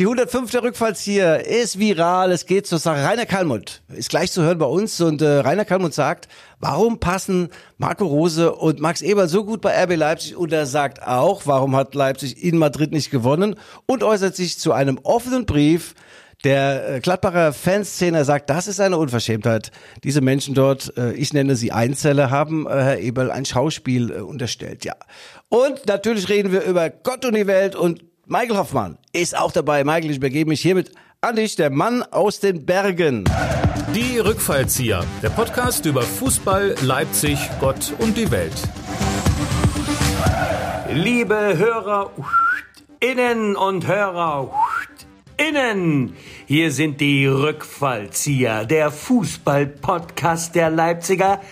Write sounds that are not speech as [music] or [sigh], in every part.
Die 105. Rückfallzieher ist viral, es geht zur Sache. Rainer Kalmund ist gleich zu hören bei uns und äh, Rainer Kalmund sagt, warum passen Marco Rose und Max Eber so gut bei RB Leipzig und er sagt auch, warum hat Leipzig in Madrid nicht gewonnen und äußert sich zu einem offenen Brief der äh, Gladbacher Fanszene sagt, das ist eine Unverschämtheit. Diese Menschen dort, äh, ich nenne sie Einzeller, haben äh, Herr Eberl ein Schauspiel unterstellt, ja. Und natürlich reden wir über Gott und die Welt und Michael Hoffmann ist auch dabei. Michael, ich übergebe mich hiermit an dich, der Mann aus den Bergen. Die Rückfallzieher, der Podcast über Fußball, Leipzig, Gott und die Welt. Liebe Hörer, innen und Hörer, innen, hier sind die Rückfallzieher, der Fußball-Podcast der Leipziger.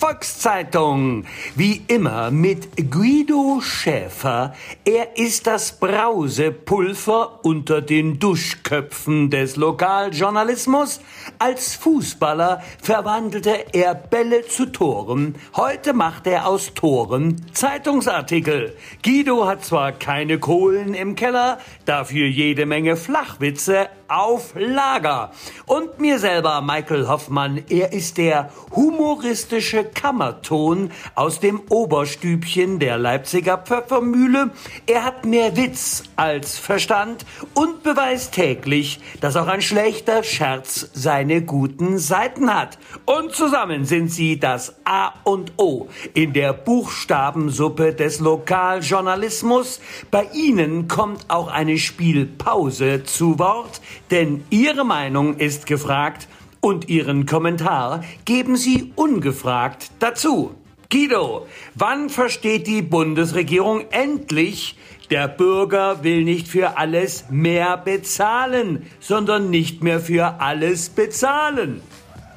Volkszeitung. Wie immer mit Guido Schäfer. Er ist das Brausepulver unter den Duschköpfen des Lokaljournalismus. Als Fußballer verwandelte er Bälle zu Toren. Heute macht er aus Toren Zeitungsartikel. Guido hat zwar keine Kohlen im Keller, dafür jede Menge Flachwitze auf Lager. Und mir selber, Michael Hoffmann, er ist der humoristische Kammerton aus dem Oberstübchen der Leipziger Pfeffermühle. Er hat mehr Witz als Verstand und beweist täglich, dass auch ein schlechter Scherz seine guten Seiten hat. Und zusammen sind sie das A und O in der Buchstabensuppe des Lokaljournalismus. Bei ihnen kommt auch eine Spielpause zu Wort, denn Ihre Meinung ist gefragt und Ihren Kommentar geben Sie ungefragt dazu. Guido, wann versteht die Bundesregierung endlich, der Bürger will nicht für alles mehr bezahlen, sondern nicht mehr für alles bezahlen?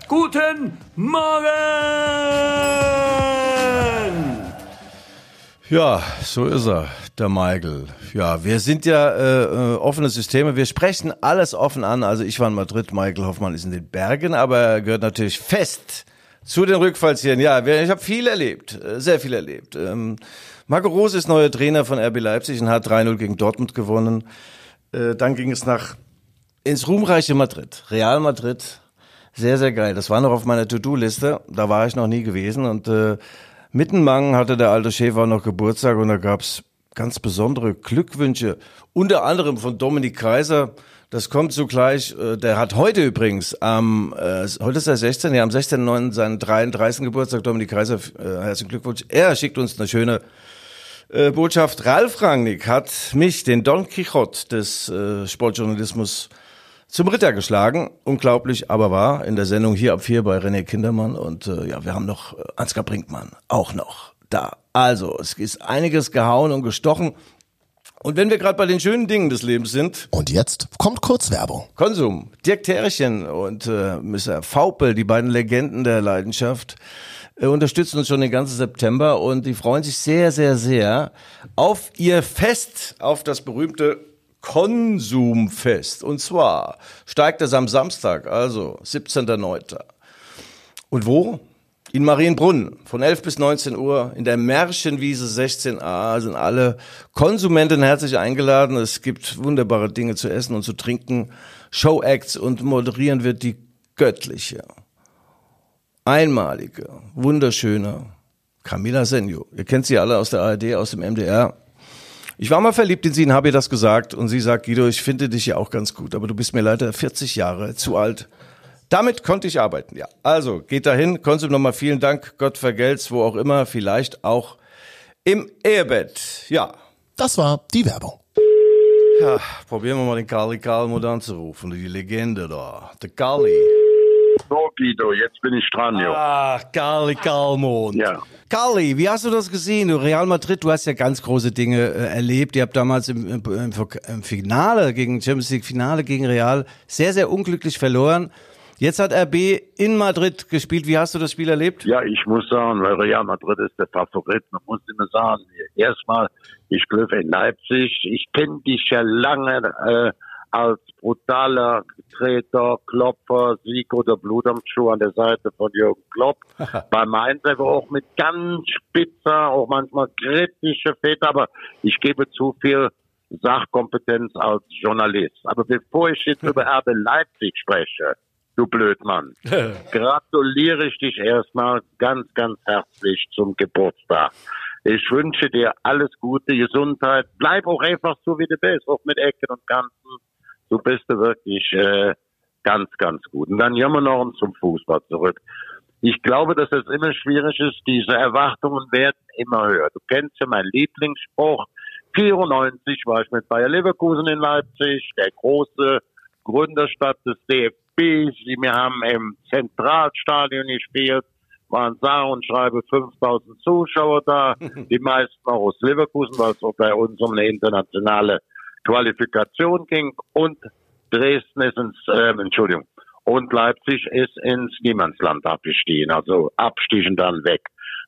Guten Morgen! Ja, so ist er, der Michael. Ja, wir sind ja äh, äh, offene Systeme. Wir sprechen alles offen an. Also ich war in Madrid, Michael Hoffmann ist in den Bergen, aber er gehört natürlich fest zu den Rückfallszielen. Ja, ich habe viel erlebt, äh, sehr viel erlebt. Ähm, Marco Rose ist neuer Trainer von RB Leipzig und hat 3-0 gegen Dortmund gewonnen. Äh, dann ging es nach ins ruhmreiche Madrid, Real Madrid. Sehr, sehr geil. Das war noch auf meiner To-Do-Liste. Da war ich noch nie gewesen und äh, Mittenmangen hatte der alte Schäfer noch Geburtstag und da gab's ganz besondere Glückwünsche, unter anderem von Dominik Kaiser. Das kommt zugleich, äh, der hat heute übrigens, am, äh, heute ist er 16, ja, am 16.9. seinen 33. Geburtstag, Dominik Kaiser, äh, herzlichen Glückwunsch. Er schickt uns eine schöne äh, Botschaft. Ralf Rangnick hat mich, den Don Quixote des äh, Sportjournalismus, zum Ritter geschlagen. Unglaublich, aber wahr. In der Sendung hier ab vier bei René Kindermann. Und äh, ja, wir haben noch äh, Ansgar Brinkmann auch noch da. Also, es ist einiges gehauen und gestochen. Und wenn wir gerade bei den schönen Dingen des Lebens sind. Und jetzt kommt Kurzwerbung. Konsum. Dirk Terrichen und äh, Mr. Faupel, die beiden Legenden der Leidenschaft, äh, unterstützen uns schon den ganzen September und die freuen sich sehr, sehr, sehr auf ihr Fest, auf das berühmte Konsumfest. Und zwar steigt es am Samstag, also 17.09. Und wo? In Marienbrunn von 11 bis 19 Uhr in der Märchenwiese 16a sind alle Konsumenten herzlich eingeladen. Es gibt wunderbare Dinge zu essen und zu trinken, Showacts und moderieren wird die göttliche, einmalige, wunderschöne Camila Senjo. Ihr kennt sie alle aus der ARD, aus dem MDR. Ich war mal verliebt in sie und habe ihr das gesagt. Und sie sagt, Guido, ich finde dich ja auch ganz gut, aber du bist mir leider 40 Jahre zu alt. Damit konnte ich arbeiten, ja. Also, geht dahin. Konsum nochmal vielen Dank. Gott vergelt's, wo auch immer. Vielleicht auch im Ehebett. Ja. Das war die Werbung. Ja, probieren wir mal den Kali Kalmund anzurufen. Die Legende da. Der Kali. So, Guido, jetzt bin ich dran, jo. Ah, Kali Kalmund. Ja. Kali, wie hast du das gesehen? Du Real Madrid, du hast ja ganz große Dinge äh, erlebt. Ihr habt damals im, im, im Finale gegen Champions League Finale gegen Real sehr, sehr unglücklich verloren. Jetzt hat RB in Madrid gespielt. Wie hast du das Spiel erlebt? Ja, ich muss sagen, weil Real Madrid ist der Favorit. Man muss immer sagen, erstmal, ich glaube in Leipzig. Ich kenne dich ja lange äh, als brutaler Treter, Klopfer, Sieg oder Blut am Schuh an der Seite von Jürgen Klopp. [laughs] Bei Mainz aber auch mit ganz spitzer, auch manchmal kritische Väter, aber ich gebe zu viel Sachkompetenz als Journalist. Aber bevor ich jetzt über [laughs] RB Leipzig spreche, du Blödmann, [laughs] gratuliere ich dich erstmal ganz, ganz herzlich zum Geburtstag. Ich wünsche dir alles Gute, Gesundheit. Bleib auch einfach so, wie du bist, auch mit Ecken und Kanten. Du bist wirklich äh, ganz, ganz gut. Und dann gehen wir noch zum Fußball zurück. Ich glaube, dass es immer schwierig ist. Diese Erwartungen werden immer höher. Du kennst ja meinen Lieblingsspruch. 94 war ich mit Bayer Leverkusen in Leipzig, der große Gründerstadt des DFBs. Wir haben im Zentralstadion gespielt, waren sage und schreibe 5000 Zuschauer da, [laughs] die meisten auch aus Leverkusen, weil es auch bei uns um eine internationale Qualifikation ging und Dresden ist ins, äh, Entschuldigung, und Leipzig ist ins Niemandsland abgestiegen, also abstiegen dann weg.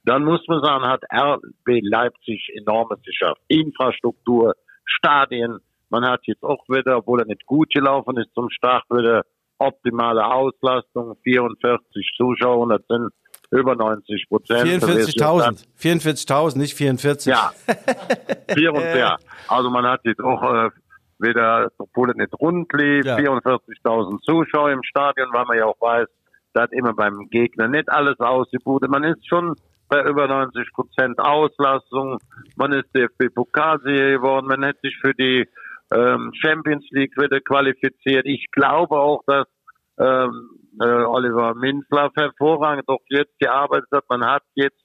Dann muss man sagen, hat RB Leipzig enormes geschafft. Infrastruktur, Stadien. Man hat jetzt auch wieder, obwohl er nicht gut gelaufen ist, zum Start wieder optimale Auslastung, 44 Zuschauer, das sind über 90 Prozent. 44.000, 44.000, nicht 44. Ja, [laughs] 44, ja. Also man hat jetzt auch äh, wieder, obwohl es nicht rund lief, ja. 44.000 Zuschauer im Stadion, weil man ja auch weiß, da hat immer beim Gegner nicht alles ausgebucht. Man ist schon bei über 90 Prozent Auslastung. Man ist DFB-Pokalsieger geworden. Man hat sich für die ähm, Champions League wieder qualifiziert. Ich glaube auch, dass ähm, äh, Oliver Minzlaff hervorragend auch jetzt gearbeitet hat. Man hat jetzt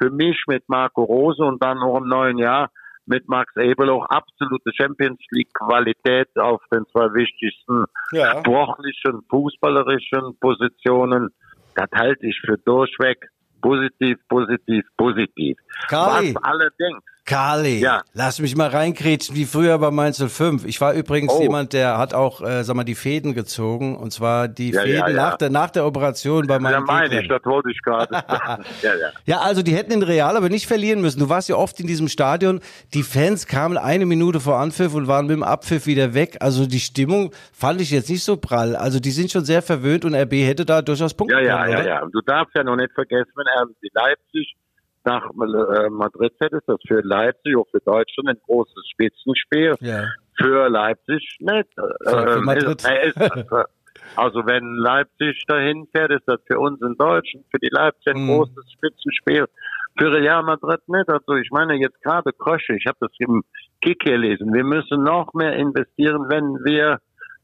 für mich mit Marco Rose und dann noch im neuen Jahr mit Max Ebel auch absolute Champions League Qualität auf den zwei wichtigsten ja. sportlichen, fußballerischen Positionen. Das halte ich für durchweg positiv, positiv, positiv. Kali. Was allerdings Kali, ja. lass mich mal reinkrätschen, wie früher bei Mainz 05. Ich war übrigens oh. jemand, der hat auch, äh, sag mal, die Fäden gezogen. Und zwar die ja, Fäden ja. Nach, der, nach der Operation bei meinem Ja, meine ich, das wollte ich gerade [laughs] ja, ja. ja, also die hätten in Real aber nicht verlieren müssen. Du warst ja oft in diesem Stadion. Die Fans kamen eine Minute vor Anpfiff und waren mit dem Abpfiff wieder weg. Also die Stimmung fand ich jetzt nicht so prall. Also die sind schon sehr verwöhnt und RB hätte da durchaus Punkte Ja, ja, ja, ja. Du darfst ja noch nicht vergessen, wenn RB Leipzig nach äh, Madrid fährt, ist das für Leipzig, auch für Deutschland ein großes Spitzenspiel. Ja. Für Leipzig nicht. Für, ähm, Madrid. Ist, ist, [laughs] also wenn Leipzig dahin fährt, ist das für uns in Deutschland, für die Leipzig ein mhm. großes Spitzenspiel. Für Real Madrid nicht. Also ich meine jetzt gerade Krösche, ich habe das im Kick hier lesen. Wir müssen noch mehr investieren, wenn wir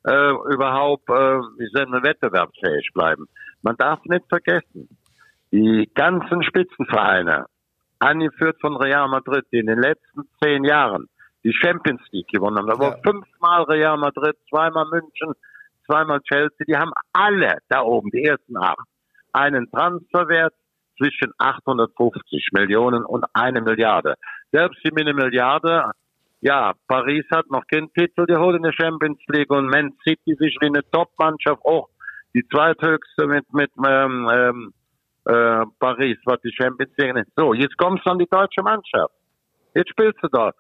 äh, überhaupt, äh, wir, wettbewerbsfähig bleiben. Man darf nicht vergessen, die ganzen Spitzenvereine, angeführt von Real Madrid, die in den letzten zehn Jahren die Champions League gewonnen haben. Da war ja. fünfmal Real Madrid, zweimal München, zweimal Chelsea. Die haben alle da oben, die ersten acht, einen Transferwert zwischen 850 Millionen und eine Milliarde. Selbst die eine Milliarde, ja, Paris hat noch keinen Titel geholt in der Champions League und Man City sich wie eine Top-Mannschaft auch die zweithöchste mit, mit ähm, ähm, äh, Paris, was die Champions League ist. So, jetzt kommst du an die deutsche Mannschaft. Jetzt spielst du da.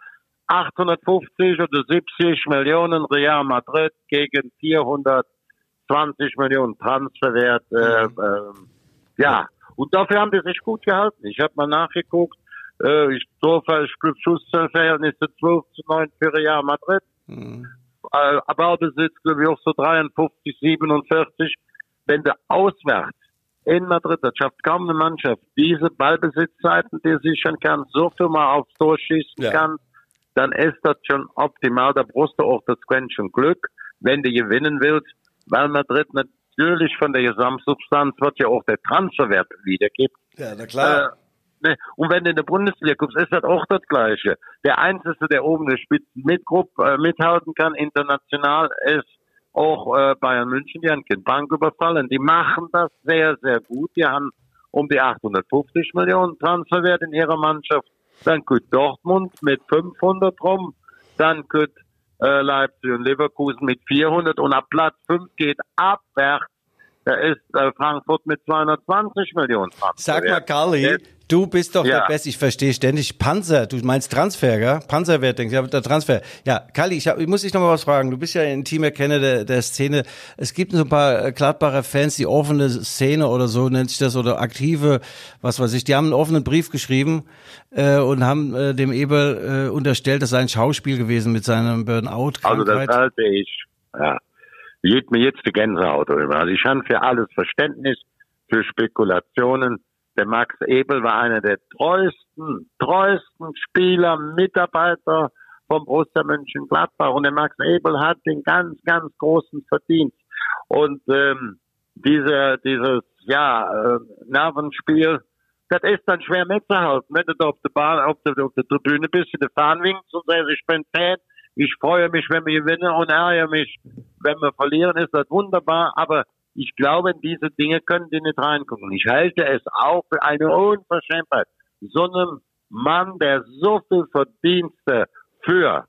850 oder 70 Millionen Real Madrid gegen 420 Millionen Transferwert. Äh, äh, ja, und dafür haben die sich gut gehalten. Ich habe mal nachgeguckt. Äh, ich durfte Schussverhältnisse 12 zu 9 für Real Madrid. Mhm. Äh, Baubesitz, glaube ich, auch so 53, 47. Wenn du auswärts in Madrid. Das schafft kaum eine Mannschaft. Diese Ballbesitzzeiten, die sichern kann, so viel mal aufs Tor schießen ja. kann, dann ist das schon optimal. Da brauchst du auch das Quäntchen Glück, wenn du gewinnen willst, weil Madrid natürlich von der Gesamtsubstanz wird ja auch der Transferwert wiedergibt. Ja, na klar. Äh, ne, und wenn du in der Bundesliga guckst, ist das auch das Gleiche. Der Einzige, der oben der Spitzen mitgrupp, äh, mithalten kann, international, ist auch äh, Bayern München, die haben keine Bank überfallen. Die machen das sehr, sehr gut. Die haben um die 850 Millionen Transferwert in ihrer Mannschaft. Dann geht Dortmund mit 500 rum. Dann geht äh, Leipzig und Leverkusen mit 400. Und ab Platz 5 geht abwärts Da ist äh, Frankfurt mit 220 Millionen Franken. Sag mal, Carly, du bist doch Ja. der Beste. Ich verstehe ständig Panzer. Du meinst Transfer, gell? Panzerwert, denkst du, ja, der Transfer. Ja, Carly, ich, hab, ich muss dich noch mal was fragen. Du bist ja ein intimer Kenner der, der Szene. Es gibt so ein paar äh, Gladbacher Fans, die offene Szene oder so nennt sich das oder aktive, was weiß ich. Die haben einen offenen Brief geschrieben äh, und haben äh, dem Eberl äh, unterstellt, das sei ein Schauspiel gewesen mit seinem Burnout. Also das halte ich, ja, geht mir jetzt die Gänsehaut drüber. Also ich habe für alles Verständnis, für Spekulationen. Der Max Ebel war einer der treuesten, treuesten Spieler, Mitarbeiter vom Borussia Mönchengladbach. Und der Max Ebel hat den ganz, ganz großen Verdienst. Und ähm, diese, dieses, ja, äh, Nervenspiel, das ist dann schwer mitzuhalten. Wenn du da auf der Bahn, auf der, auf der Tribüne bist, in der Fahnen winkst und sagst, ich bin Fan, ich freue mich, wenn wir gewinnen und ärgere mich, wenn wir verlieren, ist das wunderbar. Aber ich glaube, in diese Dinge können die nicht reingucken. Ich halte es auch für eine Unverschämtheit, so einem Mann, der so viel Verdienste für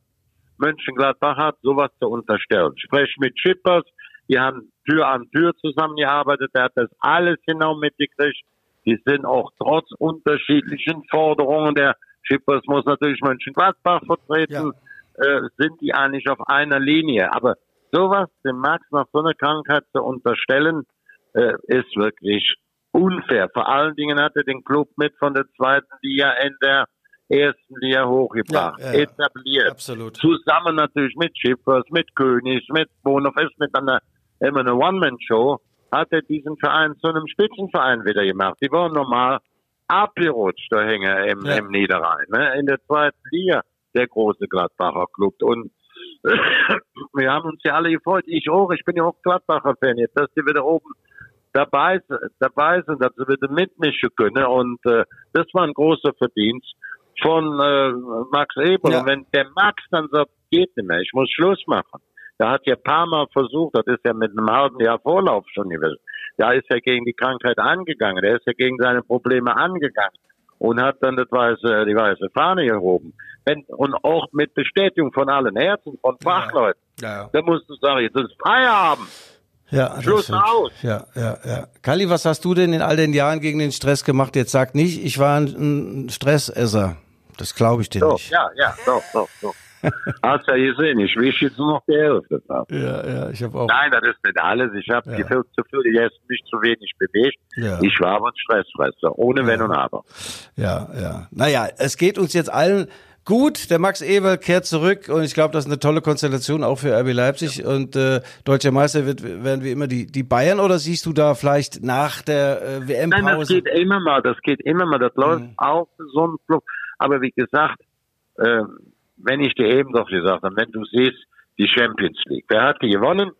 Mönchengladbach hat, sowas zu unterstellen. Ich spreche mit Schippers, die haben Tür an Tür zusammengearbeitet, der hat das alles genau mitgekriegt. Die sind auch trotz unterschiedlichen Forderungen, der Schippers muss natürlich Mönchengladbach vertreten, äh, sind die eigentlich auf einer Linie. Aber sowas dem Max nach so einer Krankheit zu unterstellen, äh, ist wirklich unfair. Vor allen Dingen hat er den Club mit von der zweiten Liga in der ersten Liga hochgebracht, Ja, ja, ja. etabliert. Absolut. Zusammen natürlich mit Schiffers, mit Königs, mit Bonhoff, ist mit einer, immer eine One-Man-Show, hat er diesen Verein zu einem Spitzenverein wieder gemacht. Die waren normal abgerutscht, da hänge im, im Niederrhein, ne? in der zweiten Liga, der große Gladbacher Club. Und [laughs] wir haben uns ja alle gefreut. Ich auch, ich bin ja auch Gladbacher Fan jetzt, dass die wieder oben dabei, dabei sind, dass sie wieder mitmischen können. Und äh, das war ein großer Verdienst von äh, Max Eber. Ja. Und wenn der Max dann sagt, geht nicht mehr, ich muss Schluss machen. Der hat ja ein paar Mal versucht, das ist ja mit einem halben Jahr Vorlauf schon gewesen. Da ist er gegen die Krankheit angegangen, der ist ja gegen seine Probleme angegangen und hat dann das weiße, die weiße Fahne gehoben. Wenn, und auch mit Bestätigung von allen Ärzten, von Fachleuten. Ja, ja. Da musst du sagen, jetzt ist Feierabend. Ja, Schluss aus. Ja, ja, ja. Kali, was hast du denn in all den Jahren gegen den Stress gemacht? Jetzt sag nicht, ich war ein, ein Stressesser. Das glaube ich dir Doch, nicht. ja, ja, doch, doch, doch. Hast ja gesehen, ich wische jetzt nur noch die Hälfte ja, ja ich habe auch. Nein, das ist nicht alles. Ich habe Ja. ja. viel zu viel gegessen, mich zu wenig bewegt. Ja. Ich war aber ein Stressfresser, ohne Wenn und Aber. Ja, ja. Naja, es geht uns jetzt allen gut. Der Max Eber kehrt zurück und ich glaube, das ist eine tolle Konstellation auch für RB Leipzig. Und äh, deutscher Meister wird, werden wie immer die, die Bayern oder siehst du da vielleicht nach der äh, Nein, das WM-Pause? geht immer mal, das geht immer mal, das läuft Mhm. auf so einen Flug. Aber wie gesagt, ähm, wenn ich dir eben doch gesagt habe, wenn du siehst, die Champions League, wer hat die gewonnen?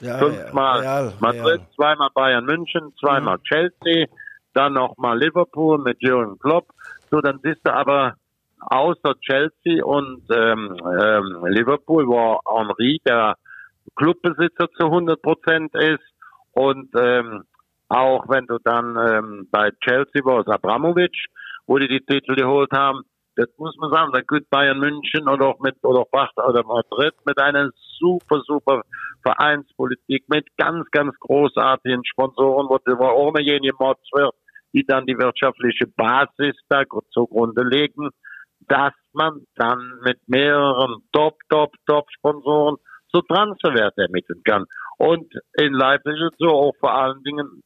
Ja, Fünfmal Real, Madrid, Real. zweimal Bayern München, zweimal Chelsea, dann nochmal Liverpool mit Jürgen Klopp. So, dann siehst du aber außer Chelsea und ähm, ähm, Liverpool, wo Henri der Clubbesitzer zu 100 Prozent ist und ähm, auch wenn du dann ähm, bei Chelsea warst, Abramovic, wo die die Titel geholt haben, das muss man sagen, da gut Bayern München oder auch mit oder Bach oder Madrid mit einer super, super Vereinspolitik mit ganz, ganz großartigen Sponsoren, wo, wo ohne jene Mods wird, die dann die wirtschaftliche Basis da zugrunde legen, dass man dann mit mehreren Top, Top, Top Sponsoren so Transferwerte ermitteln kann. Und in Leipzig ist so auch vor allen Dingen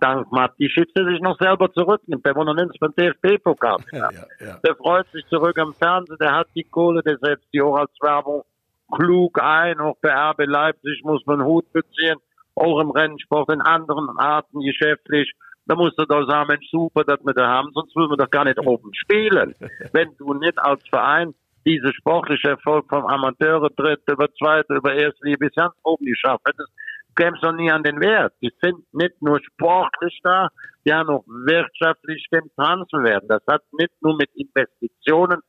dank Matti Schütze sich noch selber zurücknimmt. Der noch nicht beim DFB-Pokal. Ja, ja. Der freut sich zurück am Fernsehen, der hat die Kohle, der setzt die auch als Werbung klug ein. Auch bei RB Leipzig muss man Hut beziehen, auch im Rennsport, in anderen Arten geschäftlich. Da musst du doch sagen, Mensch, super, dass wir da haben, sonst würden wir doch gar nicht oben spielen. [laughs] Wenn du nicht als Verein diese sportliche Erfolg vom Amateure tritt, über zweite, über erste bis ganz oben geschafft hättest, kämst du nie an den Wert. Die sind nicht nur sportlich da, die haben auch wirtschaftlich den Transferwert. Das hat nicht nur mit Investitionen,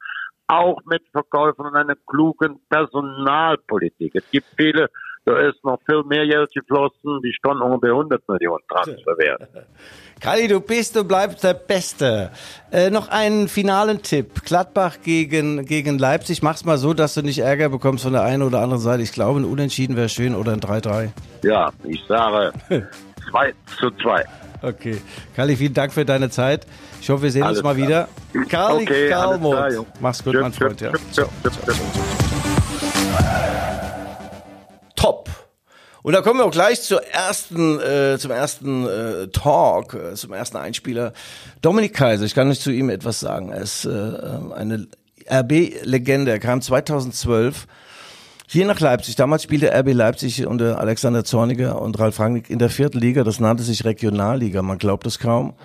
auch mit Verkäufen und einer klugen Personalpolitik. Es gibt viele, da ist noch viel mehr Geld geflossen, die standen ungefähr 100 Millionen Transferwert. [laughs] Kali, du bist und bleibst der Beste. Äh, noch einen finalen Tipp. Gladbach gegen, gegen Leipzig. Mach's mal so, dass du nicht Ärger bekommst von der einen oder anderen Seite. Ich glaube, ein Unentschieden wäre schön oder ein 3-3. Ja, ich sage [laughs] 2 zu 2. Okay. Kali, vielen Dank für deine Zeit. Ich hoffe, wir sehen Alles uns mal klar. wieder. Kali Okay, Kalmuth. Mach's gut, Tschüss, mein Freund. Ja. tschüss, tschüss, tschüss. Und da kommen wir auch gleich zur ersten, äh, zum ersten äh, Talk, äh, zum ersten Einspieler. Dominik Kaiser, ich kann nicht zu ihm etwas sagen. Er ist äh, eine RB-Legende. Er kam 2012 hier nach Leipzig. Damals spielte RB Leipzig unter Alexander Zorniger und Ralf Rangnick in der vierten Liga. Das nannte sich Regionalliga. Man glaubt es kaum.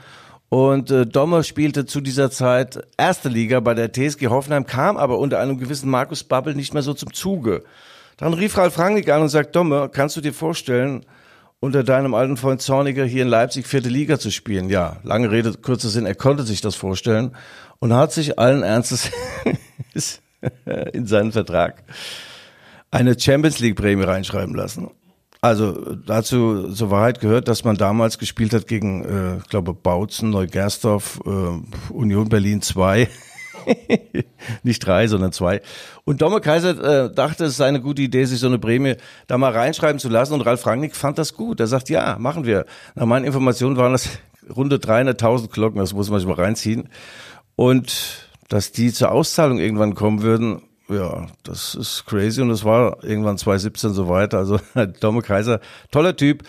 Und äh, Dommer spielte zu dieser Zeit erste Liga bei der TSG Hoffenheim, kam aber unter einem gewissen Markus Babbel nicht mehr so zum Zuge. Dann rief Ralf Rangnick an und sagt, Dommer, kannst du dir vorstellen, unter deinem alten Freund Zorniger hier in Leipzig vierte Liga zu spielen? Ja, lange Rede, kurzer Sinn, er konnte sich das vorstellen und hat sich allen Ernstes [laughs] in seinen Vertrag eine Champions League Prämie reinschreiben lassen. Also dazu zur Wahrheit gehört, dass man damals gespielt hat gegen, äh, ich glaube, Bautzen, Neugersdorf, äh, Union Berlin 2. [laughs] Nicht drei, sondern zwei. Und Domme Kaiser äh, dachte, es sei eine gute Idee, sich so eine Prämie da mal reinschreiben zu lassen. Und Ralf Rangnick fand das gut. Er sagt, ja, machen wir. Nach meinen Informationen waren das [laughs] runde 300.000 Glocken, das muss man sich mal reinziehen. Und dass die zur Auszahlung irgendwann kommen würden, ja, das ist crazy und es war irgendwann 2017 so weiter. Also [laughs] Domme Kaiser, toller Typ,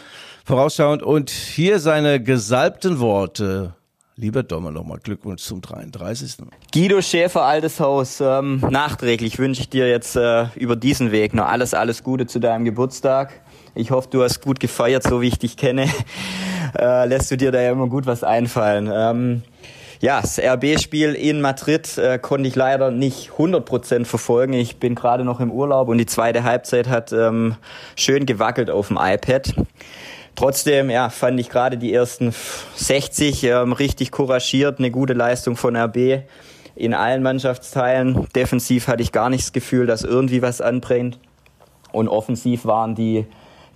vorausschauend. Und hier seine gesalbten Worte. Lieber Domme, nochmal Glückwunsch zum 33. Guido Schäfer, altes Haus, ähm, nachträglich wünsche ich dir jetzt äh, über diesen Weg noch alles, alles Gute zu deinem Geburtstag. Ich hoffe, du hast gut gefeiert, so wie ich dich kenne. [laughs] Äh, lässt du dir da ja immer gut was einfallen. Ähm, ja, das RB-Spiel in Madrid äh, konnte ich leider nicht 100% verfolgen. Ich bin gerade noch im Urlaub und die zweite Halbzeit hat ähm, schön gewackelt auf dem iPad. Trotzdem, ja, fand ich gerade die ersten 60 ähm, richtig couragiert, eine gute Leistung von RB in allen Mannschaftsteilen. Defensiv hatte ich gar nicht das Gefühl, dass irgendwie was anbrennt. Und offensiv waren die,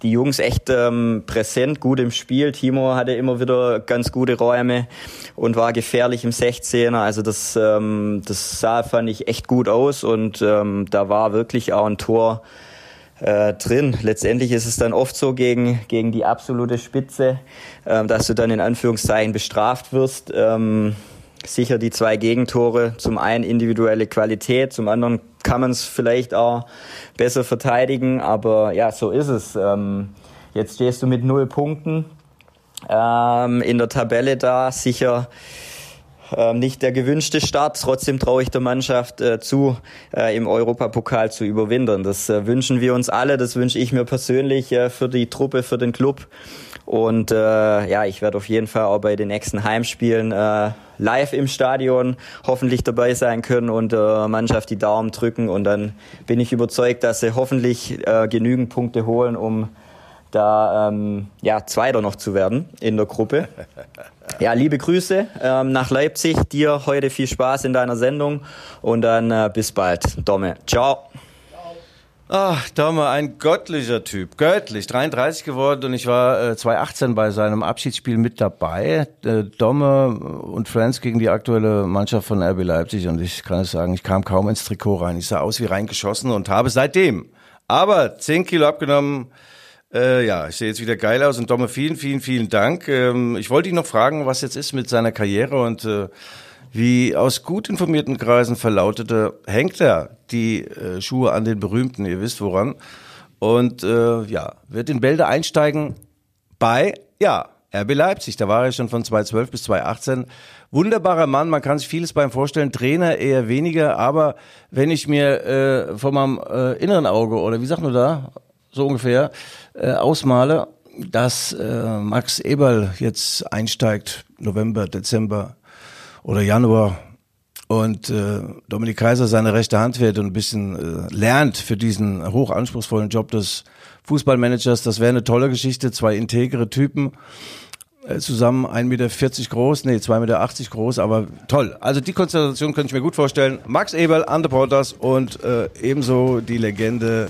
die Jungs echt ähm, präsent, gut im Spiel. Timo hatte immer wieder ganz gute Räume und war gefährlich im 16er. Also das, ähm, das sah, fand ich, echt gut aus und ähm, da war wirklich auch ein Tor äh, drin. Letztendlich ist es dann oft so gegen, gegen die absolute Spitze, ähm, dass du dann in Anführungszeichen bestraft wirst. Ähm, sicher die zwei Gegentore, zum einen individuelle Qualität, zum anderen kann man es vielleicht auch besser verteidigen, aber ja, so ist es. Ähm, jetzt stehst du mit null Punkten ähm, in der Tabelle da, sicher ähm, nicht der gewünschte Start. Trotzdem traue ich der Mannschaft äh, zu, äh, im Europapokal zu überwintern. Das äh, wünschen wir uns alle, das wünsche ich mir persönlich äh, für die Truppe, für den Club. Und äh, ja, ich werde auf jeden Fall auch bei den nächsten Heimspielen äh, live im Stadion hoffentlich dabei sein können und der Mannschaft die Daumen drücken. Und dann bin ich überzeugt, dass sie hoffentlich genügend Punkte holen, um da ähm, ja, Zweiter noch zu werden in der Gruppe. [laughs] Ja, liebe Grüße ähm, nach Leipzig. Dir heute viel Spaß in deiner Sendung und dann äh, bis bald. Domme. Ciao. Ach, Domme, ein göttlicher Typ. Göttlich. 33 geworden und ich war äh, 2018 bei seinem Abschiedsspiel mit dabei. Äh, Domme und Friends gegen die aktuelle Mannschaft von RB Leipzig und ich kann es sagen, ich kam kaum ins Trikot rein. Ich sah aus wie reingeschossen und habe seitdem aber 10 Kilo abgenommen. Äh, ja, ich sehe jetzt wieder geil aus und Domme, vielen, vielen, vielen Dank. Ähm, ich wollte ihn noch fragen, was jetzt ist mit seiner Karriere und äh, wie aus gut informierten Kreisen verlautete, hängt er die äh, Schuhe an den Berühmten, ihr wisst woran. Und äh, ja, wird in Bälde einsteigen bei, ja, RB Leipzig. Da war er schon von 2012 bis 2018. Wunderbarer Mann, man kann sich vieles beim vorstellen. Trainer eher weniger, aber wenn ich mir äh, von meinem äh, inneren Auge oder wie sagt man da, so ungefähr, äh, ausmale, dass äh, Max Eberl jetzt einsteigt, November, Dezember oder Januar und äh, Dominik Kaiser seine rechte Hand wird und ein bisschen äh, lernt für diesen hochanspruchsvollen Job des Fußballmanagers, das wäre eine tolle Geschichte. Zwei integre Typen, äh, zusammen 1,40 Meter groß, nee, 2,80 Meter groß, aber toll. Also die Konstellation könnte ich mir gut vorstellen. Max Eberl, Ante Portas und äh, ebenso die Legende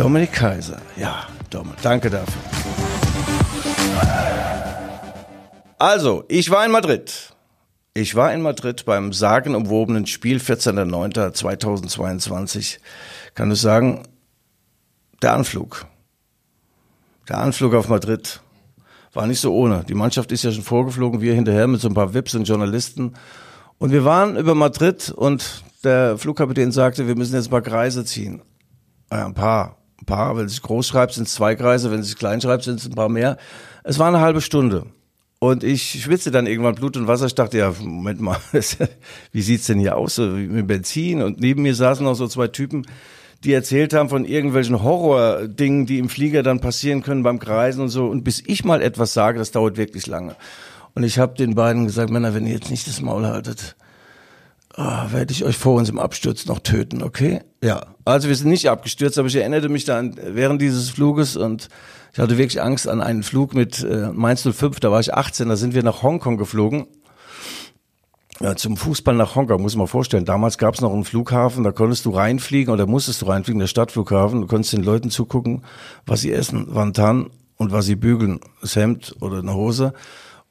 Dominik Kaiser. Ja, Dominik, danke dafür. Also, ich war in Madrid. Ich war in Madrid beim sagenumwobenen Spiel 14.09.2022. Kann ich sagen, der Anflug. Der Anflug auf Madrid war nicht so ohne. Die Mannschaft ist ja schon vorgeflogen, wir hinterher mit so ein paar Vips und Journalisten. Und wir waren über Madrid und der Flugkapitän sagte, wir müssen jetzt ein paar Kreise ziehen. Ja, ein paar. Ein paar. Wenn es groß schreibt, sind es zwei Kreise. Wenn es klein schreibt, sind es ein paar mehr. Es war eine halbe Stunde. Und ich schwitze dann irgendwann Blut und Wasser. Ich dachte, ja, Moment mal, [laughs] wie sieht's denn hier aus? So mit Benzin. Und neben mir saßen noch so zwei Typen, die erzählt haben von irgendwelchen Horror-Dingen, die im Flieger dann passieren können beim Kreisen und so. Und bis ich mal etwas sage, das dauert wirklich lange. Und ich habe den beiden gesagt, Männer, wenn ihr jetzt nicht das Maul haltet, oh, werde ich euch vor uns im Absturz noch töten, okay? Ja, also wir sind nicht abgestürzt, aber ich erinnerte mich da während dieses Fluges und ich hatte wirklich Angst an einen Flug mit äh, Mainz 05, da war ich 18, da sind wir nach Hongkong geflogen. Ja, zum Fußball nach Hongkong, muss man vorstellen. Damals gab es noch einen Flughafen, da konntest du reinfliegen oder musstest du reinfliegen, der Stadtflughafen. Du konntest den Leuten zugucken, was sie essen, Wantan und was sie bügeln, das Hemd oder eine Hose.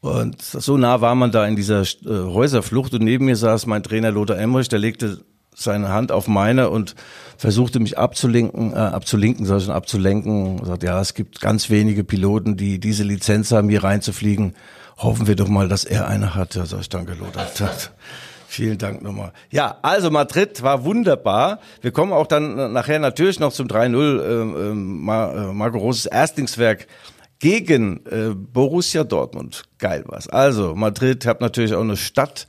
Und so nah war man da in dieser äh, Häuserflucht und neben mir saß mein Trainer Lothar Emmerich, der legte seine Hand auf meine und versuchte mich abzulenken, äh, abzulinken, soll ich schon abzulenken. Sagt, ja, es gibt ganz wenige Piloten, die diese Lizenz haben, hier reinzufliegen. Hoffen wir doch mal, dass er eine hat. Ja, sag ich, danke, Lothar. [laughs] Vielen Dank nochmal. Ja, also Madrid war wunderbar. Wir kommen auch dann nachher natürlich noch zum 3-0 äh, äh, Marco Roses Erstlingswerk gegen äh, Borussia Dortmund. Geil was. Also Madrid, habe natürlich auch eine Stadt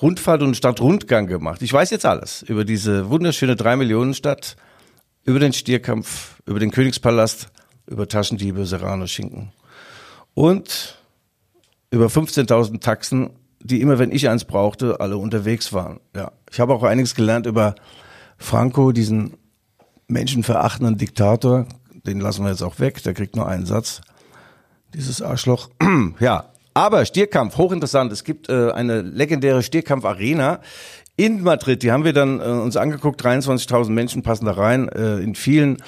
Rundfahrt und Stadtrundgang gemacht. Ich weiß jetzt alles über diese wunderschöne drei Millionen Stadt, über den Stierkampf, über den Königspalast, über Taschendiebe, Serrano, Schinken und über 15.000 Taxen, die immer, wenn ich eins brauchte, alle unterwegs waren. Ja, ich habe auch einiges gelernt über Franco, diesen menschenverachtenden Diktator. Den lassen wir jetzt auch weg. Der kriegt nur einen Satz. Dieses Arschloch. [clears throat] ja, aber Stierkampf, hochinteressant. Es gibt äh, eine legendäre Stierkampf-Arena in Madrid. Die haben wir dann äh, uns angeguckt. 23.000 Menschen passen da rein. Äh, in vielen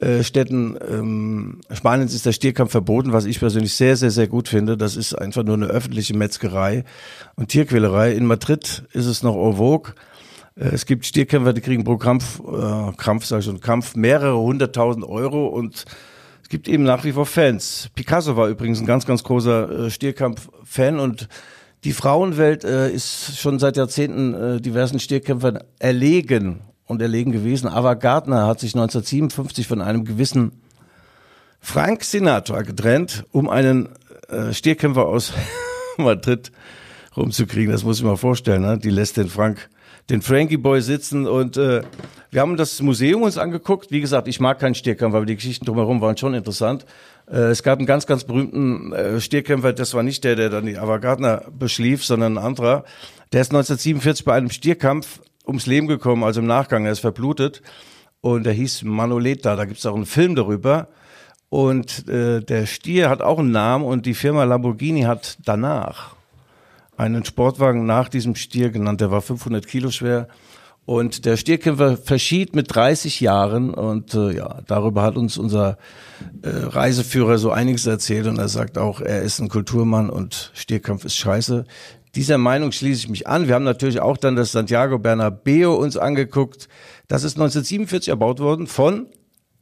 äh, Städten ähm, Spaniens ist der Stierkampf verboten, was ich persönlich sehr, sehr, sehr gut finde. Das ist einfach nur eine öffentliche Metzgerei und Tierquälerei. In Madrid ist es noch en vogue. Äh, es gibt Stierkämpfer, die kriegen pro Kampf, äh, Kampf, sag ich schon, Kampf mehrere hunderttausend Euro und gibt eben nach wie vor Fans. Picasso war übrigens ein ganz, ganz großer äh, Stierkampf-Fan und die Frauenwelt äh, ist schon seit Jahrzehnten äh, diversen Stierkämpfern erlegen und erlegen gewesen. Ava Gardner hat sich 1957 von einem gewissen Frank Sinatra getrennt, um einen äh, Stierkämpfer aus [laughs] Madrid rumzukriegen. Das muss ich mir vorstellen. Ne? Die lässt den Frank den Frankie Boy sitzen und äh, wir haben das Museum uns angeguckt. Wie gesagt, ich mag keinen Stierkampf, aber die Geschichten drumherum waren schon interessant. Äh, es gab einen ganz, ganz berühmten äh, Stierkämpfer, das war nicht der, der dann die Avagardner beschlief, sondern ein anderer. Der ist 1947 bei einem Stierkampf ums Leben gekommen, also im Nachgang, er ist verblutet. Und der hieß Manoleta, da gibt's auch einen Film darüber. Und äh, der Stier hat auch einen Namen und die Firma Lamborghini hat danach einen Sportwagen nach diesem Stier genannt. Der war 500 Kilo schwer. Und der Stierkämpfer verschied mit 30 Jahren und äh, ja, darüber hat uns unser äh, Reiseführer so einiges erzählt und er sagt auch, er ist ein Kulturmann und Stierkampf ist scheiße. Dieser Meinung schließe ich mich an. Wir haben natürlich auch dann das Santiago Bernabeo uns angeguckt. Das ist 1947 erbaut worden von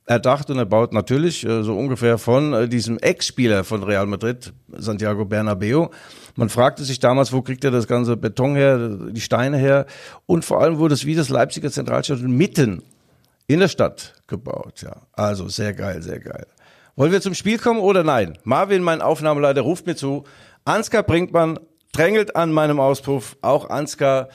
erdacht und erbaut natürlich äh, so ungefähr von äh, diesem Ex-Spieler von Real Madrid, Santiago Bernabeo. Man fragte sich damals, wo kriegt er das ganze Beton her, die Steine her? Und vor allem wurde es wie das Leipziger Zentralstadion mitten in der Stadt gebaut. Ja, also sehr geil, sehr geil. Wollen wir zum Spiel kommen oder nein? Marvin, mein Aufnahmeleiter, ruft mir zu. Ansgar Brinkmann drängelt an meinem Auspuff. Auch Ansgar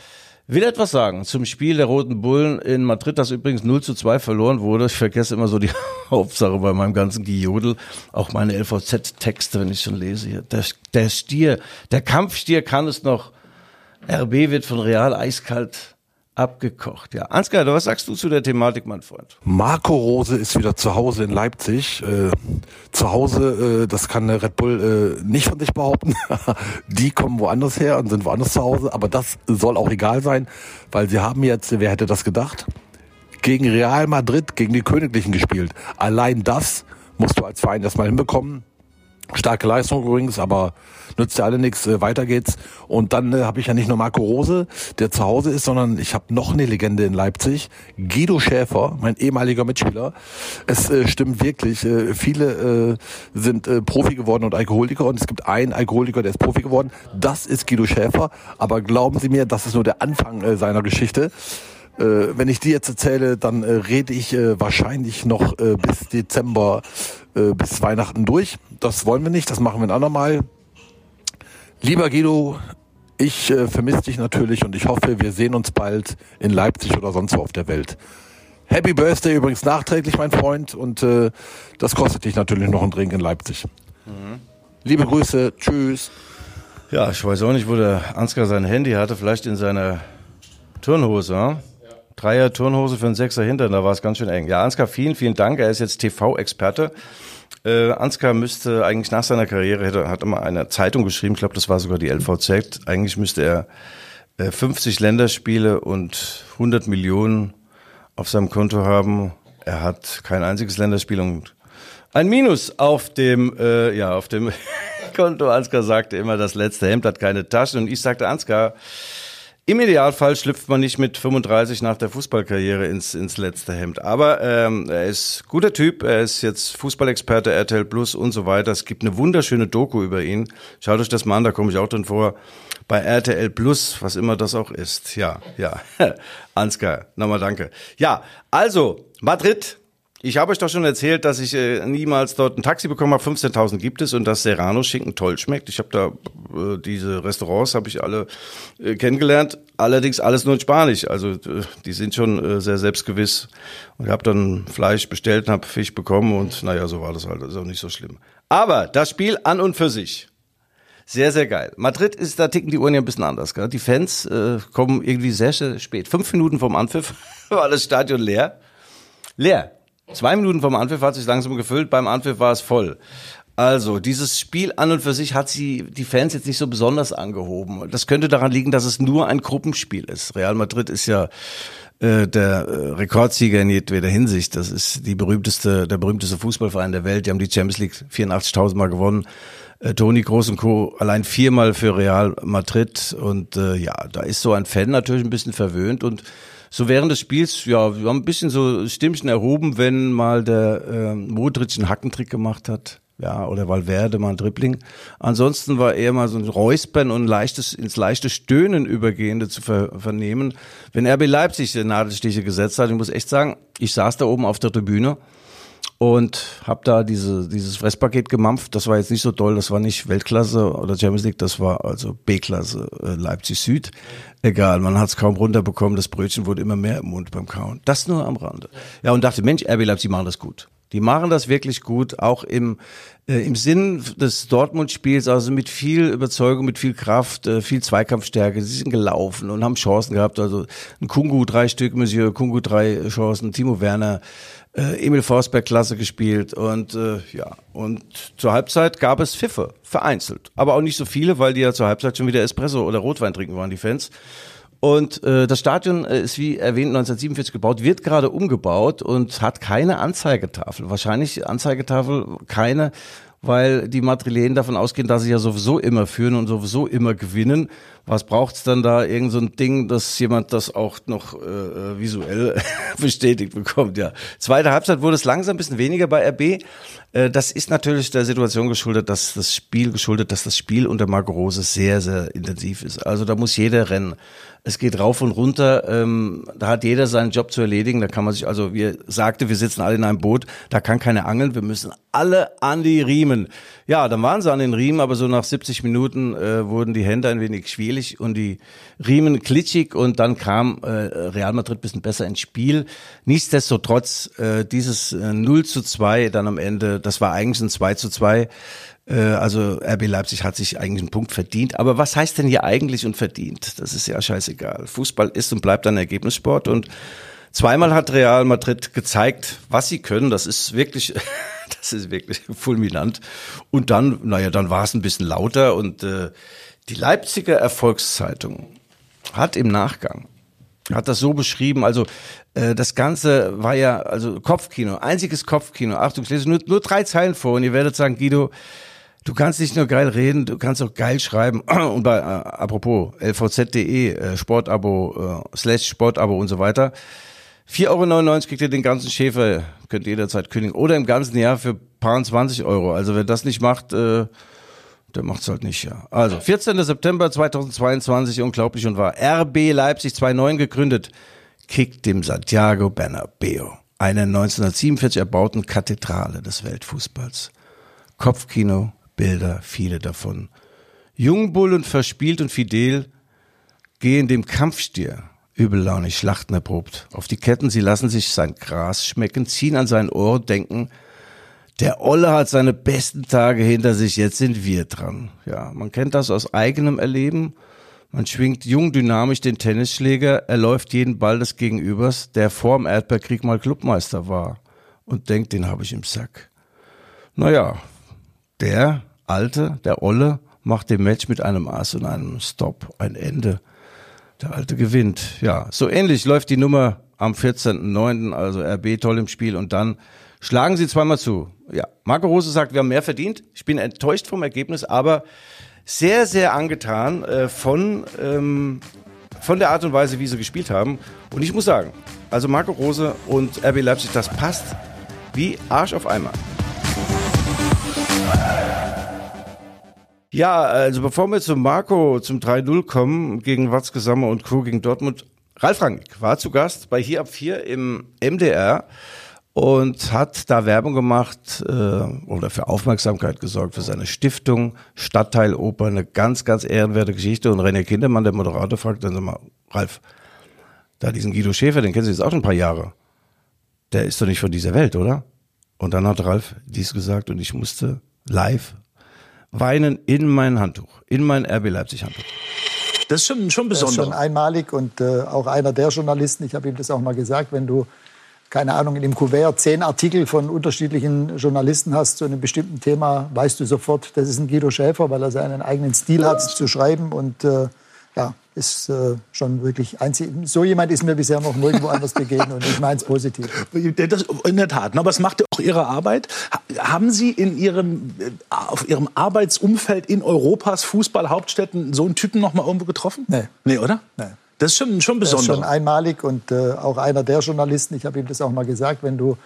will etwas sagen zum Spiel der Roten Bullen in Madrid, das übrigens 0 zu 2 verloren wurde. Ich vergesse immer so die [laughs] Hauptsache bei meinem ganzen Gejodel. Auch meine LVZ-Texte, wenn ich schon lese hier. Der, der Stier, der Kampfstier kann es noch. RB wird von Real eiskalt abgekocht. Ja, Ansgar, was sagst du zu der Thematik, mein Freund? Marco Rose ist wieder zu Hause in Leipzig. Äh, zu Hause, äh, das kann der Red Bull äh, nicht von sich behaupten. [laughs] Die kommen woanders her und sind woanders zu Hause. Aber das soll auch egal sein, weil sie haben jetzt, wer hätte das gedacht? gegen Real Madrid, gegen die Königlichen gespielt. Allein das musst du als Verein erstmal hinbekommen. Starke Leistung übrigens, aber nützt ja alle nichts. Äh, weiter geht's. Und dann äh, habe ich ja nicht nur Marco Rose, der zu Hause ist, sondern ich habe noch eine Legende in Leipzig. Guido Schäfer, mein ehemaliger Mitspieler. Es äh, stimmt wirklich. Äh, viele äh, sind äh, Profi geworden und Alkoholiker und es gibt einen Alkoholiker, der ist Profi geworden. Das ist Guido Schäfer. Aber glauben Sie mir, das ist nur der Anfang äh, seiner Geschichte. Äh, wenn ich die jetzt erzähle, dann äh, rede ich äh, wahrscheinlich noch äh, bis Dezember, äh, bis Weihnachten durch. Das wollen wir nicht, das machen wir ein andermal. Lieber Guido, ich äh, vermisse dich natürlich und ich hoffe, wir sehen uns bald in Leipzig oder sonst wo auf der Welt. Happy Birthday übrigens nachträglich, mein Freund, und äh, das kostet dich natürlich noch ein Drink in Leipzig. Mhm. Liebe Grüße, tschüss. Ja, ich weiß auch nicht, wo der Ansgar sein Handy hatte, vielleicht in seiner Turnhose, hm? Dreier Turnhose für einen Sechser hinter, da war es ganz schön eng. Ja, Ansgar, vielen, vielen Dank. Er ist jetzt TV-Experte. Äh, Ansgar müsste eigentlich nach seiner Karriere, hätte, hat immer eine Zeitung geschrieben, ich glaube, das war sogar die LVZ. Eigentlich müsste er äh, 50 Länderspiele und 100 Millionen auf seinem Konto haben. Er hat kein einziges Länderspiel und ein Minus auf dem, äh, ja, auf dem [laughs] Konto. Ansgar sagte immer, das letzte Hemd hat keine Taschen. Und ich sagte, Ansgar, im Idealfall schlüpft man nicht mit 35 nach der Fußballkarriere ins, ins letzte Hemd. Aber ähm, er ist guter Typ, er ist jetzt Fußballexperte, RTL Plus und so weiter. Es gibt eine wunderschöne Doku über ihn. Schaut euch das mal an, da komme ich auch drin vor. Bei RTL Plus, was immer das auch ist. Ja, ja. [laughs] Ansgar, nochmal danke. Ja, also, Madrid, ich habe euch doch schon erzählt, dass ich äh, niemals dort ein Taxi bekommen habe. 15.000 gibt es und dass Serrano Schinken toll schmeckt. Ich habe da äh, diese Restaurants habe ich alle äh, kennengelernt. Allerdings alles nur in Spanisch. Also äh, die sind schon äh, sehr selbstgewiss. Und ich habe dann Fleisch bestellt und habe Fisch bekommen und naja, so war das halt. Das ist auch nicht so schlimm. Aber das Spiel an und für sich. Sehr, sehr geil. Madrid ist, da ticken die Uhren ja ein bisschen anders. Gell? Die Fans äh, kommen irgendwie sehr, sehr spät. Fünf Minuten vom Anpfiff [laughs] war das Stadion leer. Leer. Zwei Minuten vom Anpfiff hat sich langsam gefüllt, beim Anpfiff war es voll. Also, dieses Spiel an und für sich hat sie die Fans jetzt nicht so besonders angehoben. Das könnte daran liegen, dass es nur ein Gruppenspiel ist. Real Madrid ist ja äh, der äh, Rekordsieger in jedweder Hinsicht. Das ist die berühmteste, der berühmteste Fußballverein der Welt. Die haben die Champions League 84.000 Mal gewonnen. Äh, Toni Groß und Co. allein viermal für Real Madrid. Und äh, ja, da ist so ein Fan natürlich ein bisschen verwöhnt und so während des Spiels, ja, wir haben ein bisschen so Stimmchen erhoben, wenn mal der äh, Modric einen Hackentrick gemacht hat. Ja, oder Valverde mal ein Dribbling. Ansonsten war eher mal so ein Räuspern und leichtes, ins leichte Stöhnen übergehende zu ver vernehmen. Wenn RB Leipzig Nadelstiche gesetzt hat, ich muss echt sagen, ich saß da oben auf der Tribüne und habe da diese, dieses Fresspaket gemampft. Das war jetzt nicht so toll, das war nicht Weltklasse oder Champions League, das war also B-Klasse äh, Leipzig Süd. Egal, man hat es kaum runterbekommen, das Brötchen wurde immer mehr im Mund beim Kauen. Das nur am Rande. Ja, und dachte, Mensch, RB Leipzig machen das gut. Die machen das wirklich gut, auch im, äh, im Sinn des Dortmund-Spiels, also mit viel Überzeugung, mit viel Kraft, äh, viel Zweikampfstärke. Sie sind gelaufen und haben Chancen gehabt. Also ein Kungu drei Stück, Monsieur, Kungu drei Chancen, Timo Werner, äh, Emil Forsberg klasse gespielt und äh, ja und zur Halbzeit gab es Pfiffe vereinzelt, aber auch nicht so viele, weil die ja zur Halbzeit schon wieder Espresso oder Rotwein trinken waren die Fans. Und äh, das Stadion äh, ist wie erwähnt 1947 gebaut, wird gerade umgebaut und hat keine Anzeigetafel. Wahrscheinlich Anzeigetafel keine, weil die Madrilen davon ausgehen, dass sie ja sowieso immer führen und sowieso immer gewinnen. Was braucht's dann da? Irgend so ein Ding, dass jemand das auch noch äh, äh visuell [laughs] bestätigt bekommt. Ja. Zweite Halbzeit wurde es langsam ein bisschen weniger bei RB. Äh, das ist natürlich der Situation geschuldet, dass das Spiel geschuldet, dass das Spiel unter Marco Rose sehr, sehr intensiv ist. Also da muss jeder rennen. Es geht rauf und runter. Ähm, da hat jeder seinen Job zu erledigen. Da kann man sich, also wie sagte, wir sitzen alle in einem Boot. Da kann keiner angeln. Wir müssen alle an die Riemen. Ja, dann waren sie an den Riemen, aber so nach 70 Minuten äh, wurden die Hände ein wenig schwierig und die Riemen klitschig und dann kam äh, Real Madrid bisschen besser ins Spiel. Nichtsdestotrotz, äh, dieses äh, 0 zu 2 dann am Ende, das war eigentlich ein 2 zu 2 äh, also RB Leipzig hat sich eigentlich einen Punkt verdient. Aber was heißt denn hier eigentlich und verdient? Das ist ja scheißegal. Fußball ist und bleibt ein Ergebnissport und zweimal hat Real Madrid gezeigt, was sie können. Das ist wirklich, [laughs] das ist wirklich fulminant. Und dann, naja, dann war es ein bisschen lauter und äh, die Leipziger Erfolgszeitung hat im Nachgang hat das so beschrieben. Also äh, das Ganze war ja also Kopfkino, einziges Kopfkino. Achtung, ich lese nur, nur drei Zeilen vor und ihr werdet sagen, Guido, du kannst nicht nur geil reden, du kannst auch geil schreiben. [clears throat] Und bei äh, apropos lvz.de äh, Sportabo äh, slash Sportabo und so weiter. 4,99 Euro kriegt ihr den ganzen Schäfer, könnt ihr jederzeit kündigen. Oder im ganzen Jahr für paar 20 Euro. Also wer das nicht macht, äh, der macht's halt nicht, ja. Also, 14. September 2022, unglaublich und wahr. RB Leipzig 2.9 gegründet, kickt dem Santiago Bernabeo, einer 1947 erbauten Kathedrale des Weltfußballs. Kopfkino, Bilder, viele davon. Jungbull und verspielt und fidel gehen dem Kampfstier übellaunig Schlachten erprobt. Auf die Ketten, sie lassen sich sein Gras schmecken, ziehen an sein Ohr, denken, der Olle hat seine besten Tage hinter sich, jetzt sind wir dran. Ja, man kennt das aus eigenem Erleben. Man schwingt jung dynamisch den Tennisschläger, er läuft jeden Ball des Gegenübers, der vorm Erdbeerkrieg mal Clubmeister war und denkt, den habe ich im Sack. Naja, der Alte, der Olle, macht dem Match mit einem Ass und einem Stop ein Ende. Der Alte gewinnt. Ja, so ähnlich läuft die Nummer am 14.09., also RB toll im Spiel und dann schlagen sie zweimal zu. Ja, Marco Rose sagt, wir haben mehr verdient. Ich bin enttäuscht vom Ergebnis, aber sehr, sehr angetan äh, von, ähm, von der Art und Weise, wie sie gespielt haben. Und ich muss sagen, also Marco Rose und RB Leipzig, das passt wie Arsch auf Eimer. Ja, also bevor wir zu Marco zum 3-0 kommen, gegen Watzke Sammer und Co. gegen Dortmund, Ralf Rangnick war zu Gast bei Hier ab 4 im MDR und hat da Werbung gemacht äh, oder für Aufmerksamkeit gesorgt für seine Stiftung Stadtteiloper, eine ganz, ganz ehrenwerte Geschichte. Und René Kindermann, der Moderator, fragt dann sag mal, Ralf, da diesen Guido Schäfer, den kennen Sie jetzt auch schon ein paar Jahre. Der ist doch nicht von dieser Welt, oder? Und dann hat Ralf dies gesagt und ich musste live weinen in mein Handtuch, in mein RB Leipzig Handtuch. Das ist schon, schon besonders. Das ist schon einmalig und äh, auch einer der Journalisten, ich habe ihm das auch mal gesagt, wenn du keine Ahnung, in dem Kuvert zehn Artikel von unterschiedlichen Journalisten hast zu einem bestimmten Thema, weißt du sofort, das ist ein Guido Schäfer, weil er seinen eigenen Stil hat zu schreiben und äh, ja, ist äh, schon wirklich einzig. So jemand ist mir bisher noch nirgendwo anders begegnet und ich meine es positiv. Das, in der Tat. Aber es macht ja auch Ihre Arbeit. Haben Sie in Ihrem, äh, auf Ihrem Arbeitsumfeld in Europas Fußballhauptstädten so einen Typen noch mal irgendwo getroffen? Nee. Nee, oder? Nee. Das ist schon, schon besonders. Das ist schon einmalig und äh, auch einer der Journalisten, ich habe ihm das auch mal gesagt, wenn du,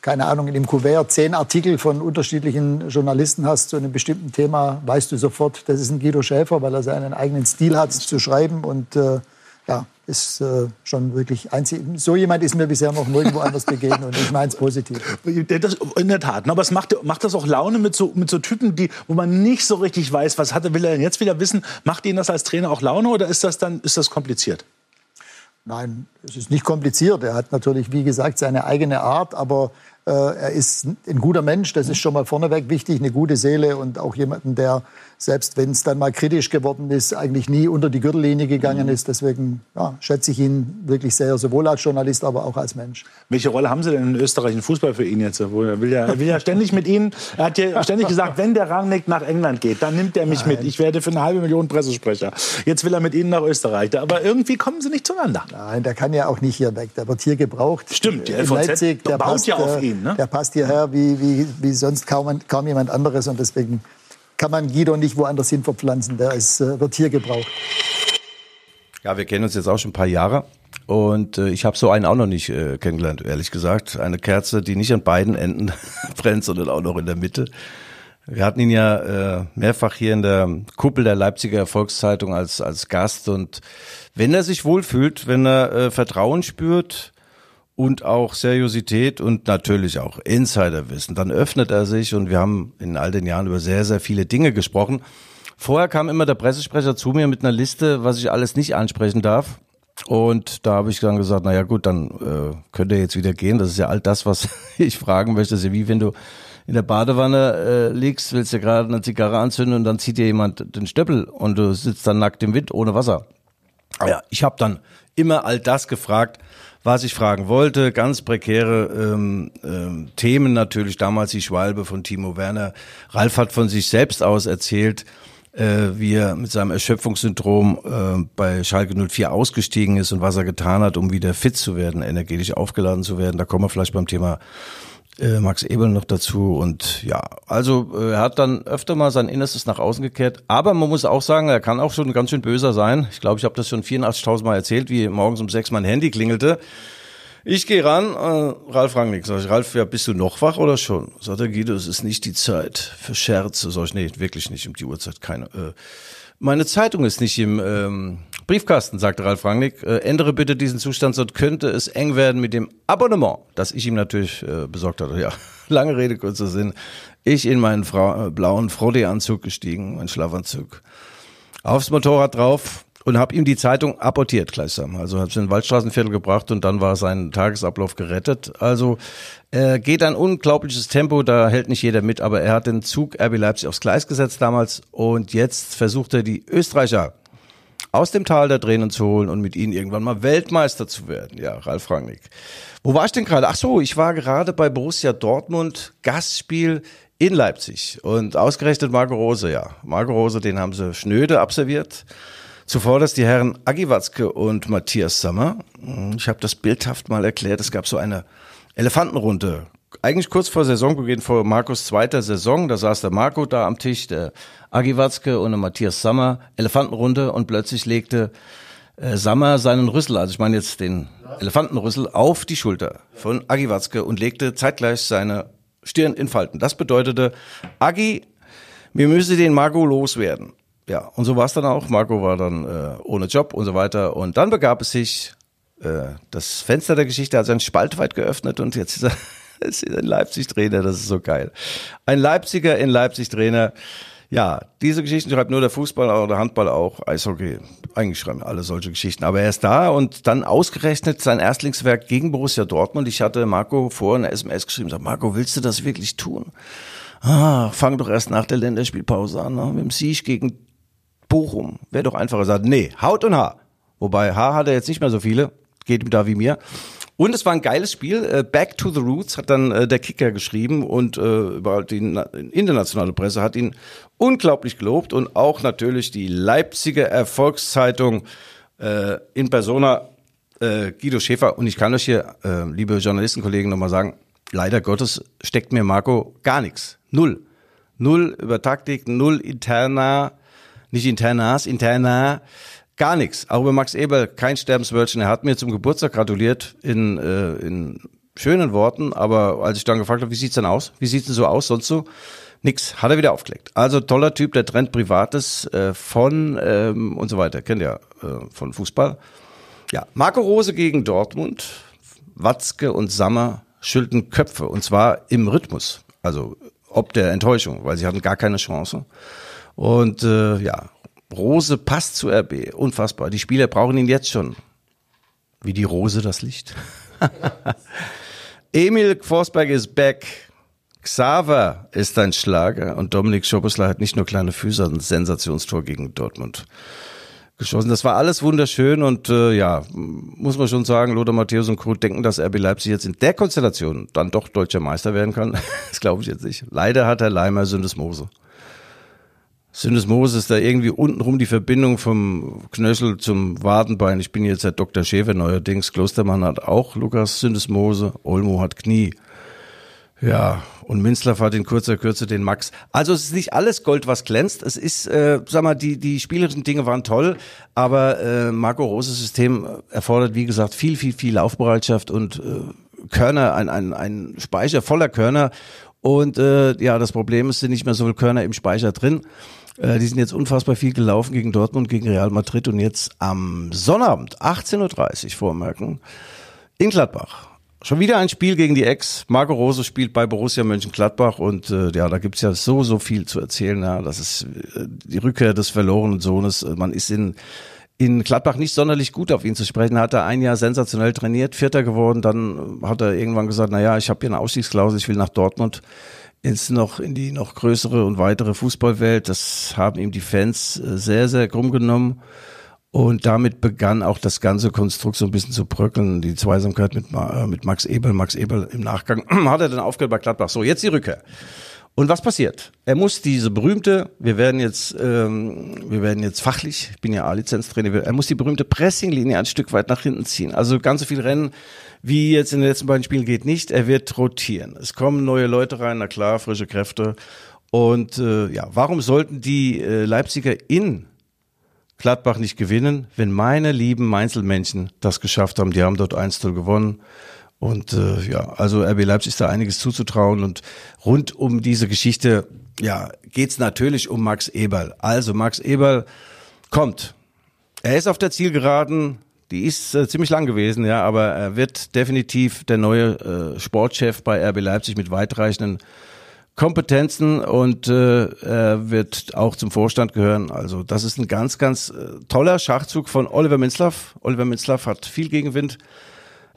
keine Ahnung, in dem Kuvert zehn Artikel von unterschiedlichen Journalisten hast zu einem bestimmten Thema, weißt du sofort, das ist ein Guido Schäfer, weil er seinen eigenen Stil hat zu schreiben und äh, ja, ist äh, schon wirklich einzig. So jemand ist mir bisher noch nirgendwo anders begegnet und ich meine es positiv. Das, in der Tat. Aber es macht, macht das auch Laune mit so, mit so Typen, die, wo man nicht so richtig weiß, was hat er, will er denn jetzt wieder wissen? Macht Ihnen das als Trainer auch Laune oder ist das dann ist das kompliziert? Nein, es ist nicht kompliziert. Er hat natürlich, wie gesagt, seine eigene Art, aber er ist ein guter Mensch, das ist schon mal vorneweg wichtig, eine gute Seele und auch jemanden, der selbst wenn es dann mal kritisch geworden ist, eigentlich nie unter die Gürtellinie gegangen ist. Deswegen ja, schätze ich ihn wirklich sehr, sowohl als Journalist, aber auch als Mensch. Welche Rolle haben Sie denn in Österreich im Fußball für ihn jetzt? Er will ja, er will ja ständig mit Ihnen, er hat ja ständig gesagt, wenn der Rangnick nach England geht, dann nimmt er mich Nein. mit. Ich werde für eine halbe Million Pressesprecher. Jetzt will er mit Ihnen nach Österreich. Aber irgendwie kommen Sie nicht zueinander. Nein, der kann ja auch nicht hier weg. Der wird hier gebraucht. Stimmt, die LVZ Leipzig, der baut passt, ja auf ihn. Ne? Der passt hierher wie, wie, wie sonst kaum, kaum jemand anderes und deswegen kann man Guido nicht woanders hin verpflanzen. Der ist, äh, wird hier gebraucht. Ja, wir kennen uns jetzt auch schon ein paar Jahre. Und äh, ich habe so einen auch noch nicht äh, kennengelernt, ehrlich gesagt. Eine Kerze, die nicht an beiden Enden [laughs] brennt, sondern auch noch in der Mitte. Wir hatten ihn ja äh, mehrfach hier in der Kuppel der Leipziger Erfolgszeitung als, als Gast. Und wenn er sich wohlfühlt, wenn er äh, Vertrauen spürt, und auch Seriosität und natürlich auch Insiderwissen. Dann öffnet er sich und wir haben in all den Jahren über sehr, sehr viele Dinge gesprochen. Vorher kam immer der Pressesprecher zu mir mit einer Liste, was ich alles nicht ansprechen darf. Und da habe ich dann gesagt, na ja gut, dann äh, könnt ihr jetzt wieder gehen. Das ist ja all das, was [laughs] ich fragen möchte. Das ist ja wie wenn du in der Badewanne äh, liegst, willst du gerade eine Zigarre anzünden und dann zieht dir jemand den Stöppel und du sitzt dann nackt im Wind ohne Wasser. Ja, ich habe dann immer all das gefragt, was ich fragen wollte. Ganz prekäre ähm, ähm, Themen natürlich. Damals die Schwalbe von Timo Werner. Ralf hat von sich selbst aus erzählt, äh, wie er mit seinem Erschöpfungssyndrom äh, bei Schalke 04 ausgestiegen ist und was er getan hat, um wieder fit zu werden, energetisch aufgeladen zu werden. Da kommen wir vielleicht beim Thema äh, Max Ebel noch dazu und ja, also äh, er hat dann öfter mal sein Innerstes nach außen gekehrt, aber man muss auch sagen, er kann auch schon ganz schön böser sein. Ich glaube, ich habe das schon 84.000 Mal erzählt, wie morgens um sechs mein Handy klingelte. Ich gehe ran, äh, Ralf Rangnick, sag ich, Ralf, ja, bist du noch wach oder schon? Sagt er, Guido, es ist nicht die Zeit für Scherze. Sag ich, nee, wirklich nicht um die Uhrzeit, keine. Äh, meine Zeitung ist nicht im ähm, Briefkasten, sagte Ralf Rangnick. Äh, ändere bitte diesen Zustand, sonst könnte es eng werden mit dem Abonnement, das ich ihm natürlich äh, besorgt hatte. [laughs] Ja, lange Rede, kurzer Sinn. Ich in meinen Frau, äh, blauen Frode-Anzug gestiegen, mein Schlafanzug. Aufs Motorrad drauf, und habe ihm die Zeitung apportiert gleichsam. Also habe sie in Waldstraßenviertel gebracht und dann war sein Tagesablauf gerettet. Also er geht ein unglaubliches Tempo, da hält nicht jeder mit, aber er hat den Zug RB Leipzig aufs Gleis gesetzt damals und jetzt versucht er die Österreicher aus dem Tal der Tränen zu holen und mit ihnen irgendwann mal Weltmeister zu werden. Ja, Ralf Rangnick. Wo war ich denn gerade? Ach so, ich war gerade bei Borussia Dortmund, Gastspiel in Leipzig und ausgerechnet Marco Rose, ja. Marco Rose, den haben sie schnöde absolviert. Zuvor das die Herren Agi Watzke und Matthias Sommer. Ich habe das bildhaft mal erklärt. Es gab so eine Elefantenrunde. Eigentlich kurz vor Saisonbeginn, vor Markus zweiter Saison, da saß der Marco da am Tisch, der Agi Watzke und der Matthias Sommer, Elefantenrunde und plötzlich legte äh, Sammer seinen Rüssel, also ich meine jetzt den Elefantenrüssel, auf die Schulter von Agi Watzke und legte zeitgleich seine Stirn in Falten. Das bedeutete, Agi, wir müssen den Marco loswerden. Ja, und so war es dann auch. Marco war dann äh, ohne Job und so weiter. Und dann begab es sich, äh, das Fenster der Geschichte hat ein Spalt weit geöffnet und jetzt ist er, [laughs] ist er ein Leipzig-Trainer. Das ist so geil. Ein Leipziger in Leipzig-Trainer. Ja, diese Geschichten schreibt nur der Fußball oder Handball auch, Eishockey. Eigentlich schreiben alle solche Geschichten. Aber er ist da und dann ausgerechnet sein Erstlingswerk gegen Borussia Dortmund. Ich hatte Marco vor eine SMS geschrieben, sagt, Marco, willst du das wirklich tun? Ah, fang doch erst nach der Länderspielpause an, ne? mit dem Sieg gegen Bochum. Wäre doch einfacher gesagt, nee, Haut und Haar. Wobei Haar hat er jetzt nicht mehr so viele, geht ihm da wie mir. Und es war ein geiles Spiel. Äh, Back to the Roots hat dann äh, der Kicker geschrieben und äh, überall die internationale Presse hat ihn unglaublich gelobt und auch natürlich die Leipziger Erfolgszeitung in Persona Guido Schäfer. Und ich kann euch hier, liebe Journalistenkollegen, nochmal sagen, leider Gottes steckt mir Marco gar nichts. Null. Null über Taktik, null interner nicht internas, interna, gar nichts. Auch über Max Eber kein Sterbenswörtchen. Er hat mir zum Geburtstag gratuliert in, äh, in schönen Worten, aber als ich dann gefragt habe, wie sieht's denn aus? Wie sieht's denn so aus? Sonst so? Nix, hat er wieder aufgelegt. Also toller Typ, der trennt Privates äh, von ähm, und so weiter. Kennt ja äh, von Fußball. Ja, Marco Rose gegen Dortmund. Watzke und Sammer schüttelten Köpfe und zwar im Rhythmus. Also ob der Enttäuschung, weil sie hatten gar keine Chance. Und äh, ja, Rose passt zu RB. Unfassbar. Die Spieler brauchen ihn jetzt schon. Wie die Rose das Licht. [laughs] Emil Forsberg ist back. Xaver ist ein Schlager und Dominik Schobosler hat nicht nur kleine Füße, ein Sensationstor gegen Dortmund geschossen. Das war alles wunderschön und äh, ja, muss man schon sagen, Lothar Matthäus und Co. denken, dass RB Leipzig jetzt in der Konstellation dann doch deutscher Meister werden kann. [laughs] das glaube ich jetzt nicht. Leider hat Herr Leimer Syndesmose. Syndesmose ist da irgendwie untenrum die Verbindung vom Knöchel zum Wadenbein. Ich bin jetzt der Dr. Schäfer neuerdings. Klostermann hat auch Lukas Syndesmose. Olmo hat Knie. Ja, und Minzlaff hat in kurzer Kürze den Max. Also es ist nicht alles Gold, was glänzt. Es ist, äh, sag mal, die, die spielerischen Dinge waren toll, aber äh, Marco Roses System erfordert, wie gesagt, viel, viel, viel Laufbereitschaft und äh, Körner, ein, ein, ein Speicher voller Körner. Und äh, ja, das Problem ist, sind nicht mehr so viele Körner im Speicher drin. Äh, die sind jetzt unfassbar viel gelaufen gegen Dortmund, gegen Real Madrid und jetzt am Sonnabend, 18.30 Uhr vormerken, in Gladbach. Schon wieder ein Spiel gegen die Ex. Marco Rose spielt bei Borussia Mönchengladbach und äh, ja, da gibt's ja so, so viel zu erzählen. Ja. Das ist äh, die Rückkehr des verlorenen Sohnes. Man ist in in Gladbach nicht sonderlich gut auf ihn zu sprechen. Hat er ein Jahr sensationell trainiert, Vierter geworden, dann hat er irgendwann gesagt, na ja, ich habe hier eine Ausstiegsklausel, ich will nach Dortmund ins noch in die noch größere und weitere Fußballwelt. Das haben ihm die Fans äh, sehr, sehr krumm genommen. Und damit begann auch das ganze Konstrukt so ein bisschen zu bröckeln. Die Zweisamkeit mit, äh, mit Max Eberl. Max Eberl im Nachgang [clears throat] hat er dann aufgehört bei Gladbach. So, jetzt die Rückkehr. Und was passiert? Er muss diese berühmte, wir werden jetzt, ähm, wir werden jetzt fachlich, ich bin ja A-Lizenztrainer, er muss die berühmte Pressinglinie ein Stück weit nach hinten ziehen. Also ganz so viel Rennen wie jetzt in den letzten beiden Spielen geht nicht. Er wird rotieren. Es kommen neue Leute rein, na klar, frische Kräfte. Und äh, ja, warum sollten die äh, Leipziger in Gladbach nicht gewinnen, wenn meine lieben Mainzelmännchen das geschafft haben? Die haben dort 1-0 gewonnen. Und äh, ja, also RB Leipzig ist da einiges zuzutrauen. Und rund um diese Geschichte, ja, geht's natürlich um Max Eberl. Also Max Eberl kommt. Er ist auf der Zielgeraden. Die ist äh, ziemlich lang gewesen, ja, aber er wird definitiv der neue äh, Sportchef bei RB Leipzig mit weitreichenden Kompetenzen und äh, er wird auch zum Vorstand gehören. Also das ist ein ganz, ganz äh, toller Schachzug von Oliver Minzlaff. Oliver Minzlaff hat viel Gegenwind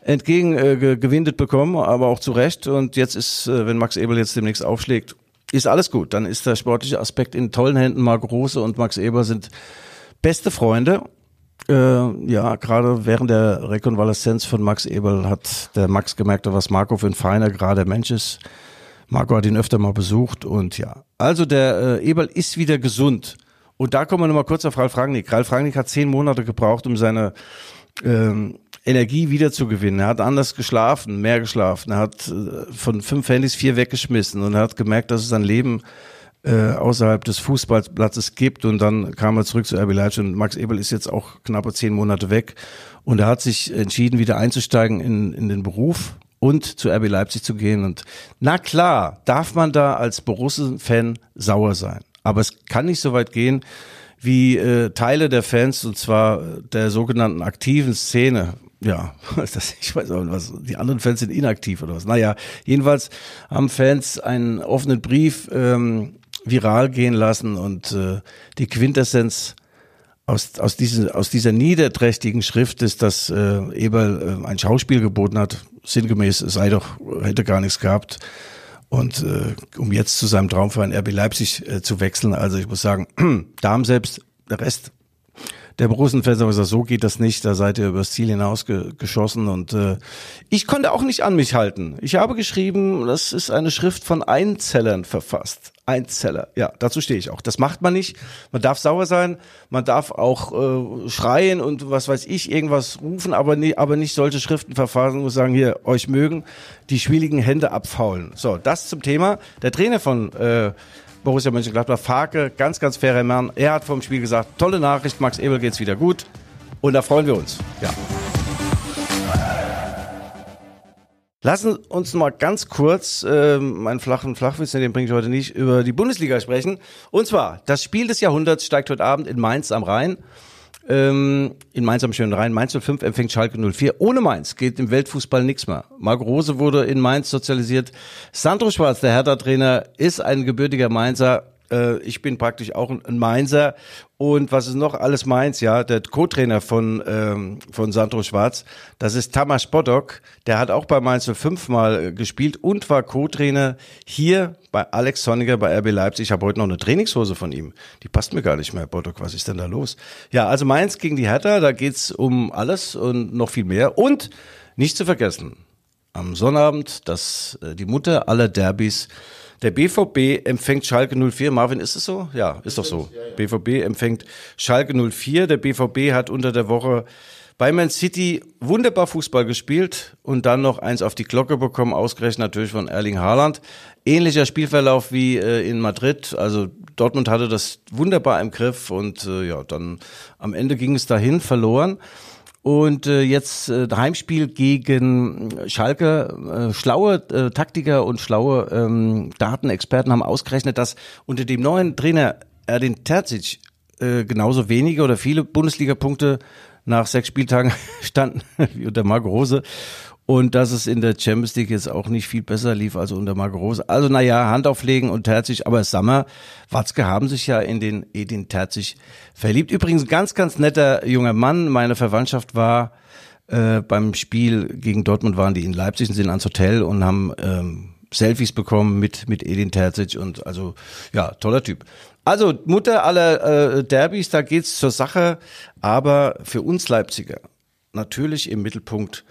entgegengewindet äh, bekommen, aber auch zu Recht. Und jetzt ist, äh, wenn Max Eberl jetzt demnächst aufschlägt, ist alles gut. Dann ist der sportliche Aspekt in tollen Händen. Marc Rose und Max Eber sind beste Freunde. Äh, ja, gerade während der Rekonvaleszenz von Max Eberl hat der Max gemerkt, was Marco für ein feiner, gerade Mensch ist. Marco hat ihn öfter mal besucht und ja. Also der äh, Eberl ist wieder gesund. Und da kommen wir nochmal kurz auf Ralf Rangnick. Ralf Rangnick hat zehn Monate gebraucht, um seine ähm, Energie wiederzugewinnen. Er hat anders geschlafen, mehr geschlafen. Er hat äh, von fünf Handys vier weggeschmissen und er hat gemerkt, dass es sein Leben äh, außerhalb des Fußballplatzes gibt. Und dann kam er zurück zu RB Leipzig und Max Eberl ist jetzt auch knappe zehn Monate weg. Und er hat sich entschieden, wieder einzusteigen in, in den Beruf und zu RB Leipzig zu gehen. Und na klar, darf man da als Borussen-Fan sauer sein. Aber es kann nicht so weit gehen, wie äh, Teile der Fans, und zwar der sogenannten aktiven Szene, ja, [laughs] das, ich weiß auch nicht, was, die anderen Fans sind inaktiv oder was. Naja, jedenfalls haben Fans einen offenen Brief ähm, viral gehen lassen und äh, die Quintessenz aus, aus, diesen, aus dieser niederträchtigen Schrift ist, dass äh, Eberl äh, ein Schauspiel geboten hat, sinngemäß, sei doch, hätte gar nichts gehabt. Und äh, um jetzt zu seinem Traumverein RB Leipzig äh, zu wechseln, also ich muss sagen, [clears throat] da haben selbst der Rest der Borussen-Fans haben gesagt, so geht das nicht, da seid ihr übers Ziel hinausgeschossen und äh, ich konnte auch nicht an mich halten. Ich habe geschrieben, das ist eine Schrift von Einzellern verfasst. Einzeller, ja, dazu stehe ich auch. Das macht man nicht. Man darf sauer sein, man darf auch äh, schreien und was weiß ich, irgendwas rufen, aber, nie, aber nicht solche Schriften verfassen und sagen, hier, euch mögen die schwieligen Hände abfaulen. So, das zum Thema. Der Trainer von äh, Borussia Mönchengladbach, Farke, ganz, ganz fairer Mann. Er hat vom Spiel gesagt, tolle Nachricht, Max Ebel geht's wieder gut. Und da freuen wir uns. Ja. Lassen uns mal ganz kurz, äh, meinen flachen Flachwitz, den bringe ich heute nicht, über die Bundesliga sprechen. Und zwar, das Spiel des Jahrhunderts steigt heute Abend in Mainz am Rhein. Ähm, in Mainz am schönen Rhein. Mainz 05 empfängt Schalke 04. Ohne Mainz geht im Weltfußball nichts mehr. Marco Rose wurde in Mainz sozialisiert. Sandro Schwarz, der Hertha-Trainer, ist ein gebürtiger Mainzer. Äh, ich bin praktisch auch ein Mainzer und was ist noch alles meins, ja, der Co-Trainer von, ähm, von Sandro Schwarz, das ist Tamas Bodok, der hat auch bei Mainz 05 mal äh, gespielt und war Co-Trainer hier bei Alex Sonniger bei RB Leipzig. Ich habe heute noch eine Trainingshose von ihm. Die passt mir gar nicht mehr, Bodok, was ist denn da los? Ja, also Mainz gegen die Hertha, da geht's um alles und noch viel mehr. Und nicht zu vergessen, am Sonnabend, das, äh, die Mutter aller Derbys, der BVB empfängt Schalke 04. Marvin, ist es so? Ja, ist doch so. BVB empfängt Schalke 04. Der BVB hat unter der Woche bei Man City wunderbar Fußball gespielt und dann noch eins auf die Glocke bekommen, ausgerechnet natürlich von Erling Haaland. Ähnlicher Spielverlauf wie äh, in Madrid. Also Dortmund hatte das wunderbar im Griff und äh, ja, dann am Ende ging es dahin, verloren. Und äh, jetzt äh, Heimspiel gegen Schalke. Äh, schlaue äh, Taktiker und schlaue ähm, Datenexperten haben ausgerechnet, dass unter dem neuen Trainer Erdin Terzic äh, genauso wenige oder viele Bundesliga-Punkte nach sechs Spieltagen [laughs] standen wie unter Marco Rose und dass es in der Champions League jetzt auch nicht viel besser lief als unter Marco Rose. Also naja, Hand auflegen und Terzig, aber Sammer, Watzke haben sich ja in den Edin Terzig verliebt. Übrigens ganz, ganz netter junger Mann. Meine Verwandtschaft war äh, beim Spiel gegen Dortmund, waren die in Leipzig und sind ans Hotel und haben ähm, Selfies bekommen mit, mit Edin Terzic und also ja, toller Typ. Also Mutter aller äh, Derbys, da geht's zur Sache, aber für uns Leipziger natürlich im Mittelpunkt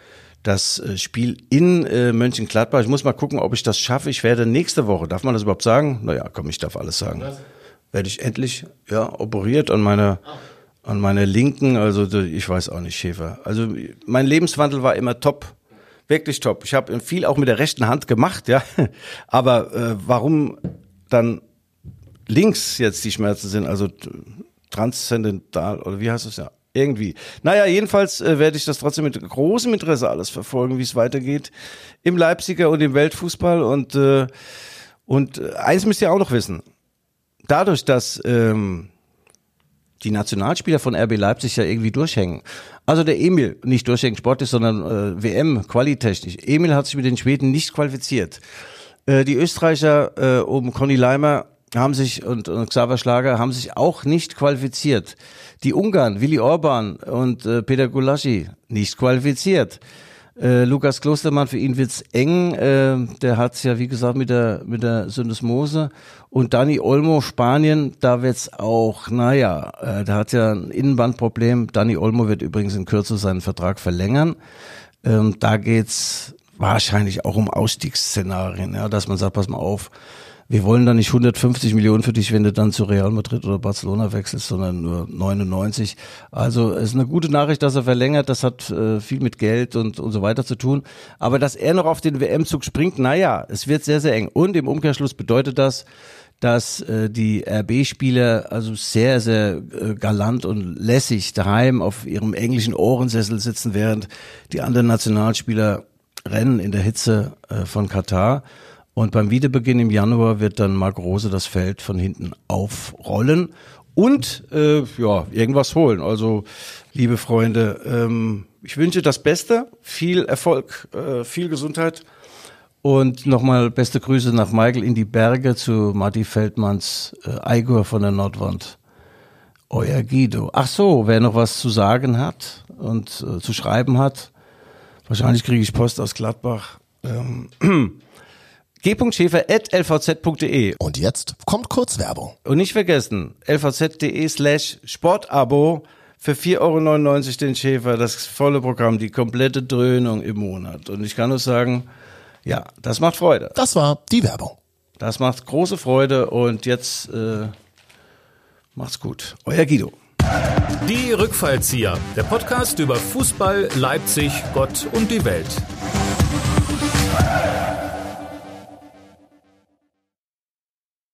das äh, Spiel in äh, Mönchengladbach. Ich muss mal gucken, ob ich das schaffe. Ich werde nächste Woche, darf man das überhaupt sagen? Naja, komm, ich darf alles sagen. Werde ich endlich, ja, operiert an meiner, an meiner linken, also ich weiß auch nicht, Schäfer. Also mein Lebenswandel war immer top. Wirklich top. Ich habe viel auch mit der rechten Hand gemacht, ja. [laughs] Aber äh, warum dann links jetzt die Schmerzen sind, also transzendental, oder wie heißt es ja? Irgendwie. Naja, jedenfalls äh, werde ich das trotzdem mit großem Interesse alles verfolgen, wie es weitergeht im Leipziger und im Weltfußball. Und, äh, und äh, eins müsst ihr auch noch wissen. Dadurch, dass ähm, die Nationalspieler von RB Leipzig ja irgendwie durchhängen. Also der Emil, nicht durchhängen sportlich, sondern äh, WM, qualitechnisch. Emil hat sich mit den Schweden nicht qualifiziert. Äh, die Österreicher äh, um Conny Leimer haben sich und, und Xaver Schlager haben sich auch nicht qualifiziert. Die Ungarn, Willi Orban und äh, Peter Gulaschi, nicht qualifiziert. Äh, Lukas Klostermann, für ihn wird's eng. Äh, der hat's ja, wie gesagt, mit der, mit der Syndesmose. Und Dani Olmo, Spanien, da wird's auch, naja, äh, der hat ja ein Innenbandproblem. Dani Olmo wird übrigens in Kürze seinen Vertrag verlängern. Ähm, da geht's wahrscheinlich auch um Ausstiegsszenarien, ja, dass man sagt, pass mal auf, wir wollen da nicht 150 Millionen für dich, wenn du dann zu Real Madrid oder Barcelona wechselst, sondern nur 99. Also es ist eine gute Nachricht, dass er verlängert. Das hat äh, viel mit Geld und, und so weiter zu tun. Aber dass er noch auf den WM-Zug springt, naja, es wird sehr, sehr eng. Und im Umkehrschluss bedeutet das, dass äh, die RB-Spieler also sehr, sehr äh, galant und lässig daheim auf ihrem englischen Ohrensessel sitzen, während die anderen Nationalspieler rennen in der Hitze äh, von Katar. Und beim Wiederbeginn im Januar wird dann Marc Rose das Feld von hinten aufrollen und äh, ja, irgendwas holen. Also, liebe Freunde, ähm, ich wünsche das Beste, viel Erfolg, äh, viel Gesundheit. Und nochmal beste Grüße nach Michael in die Berge zu Marty Feldmanns äh, Eigor von der Nordwand. Euer Guido. Ach so, wer noch was zu sagen hat und äh, zu schreiben hat, wahrscheinlich kriege ich Post aus Gladbach. Ähm, [clears throat] g.schäfer.lvz.de. Und jetzt kommt Kurzwerbung. Und nicht vergessen, lvz.de slash Sportabo für 4,99 Euro den Schäfer, das volle Programm, die komplette Dröhnung im Monat. Und ich kann nur sagen, ja, das macht Freude. Das war die Werbung. Das macht große Freude und jetzt äh, macht's gut. Euer Guido. Die Rückfallzieher, der Podcast über Fußball, Leipzig, Gott und die Welt.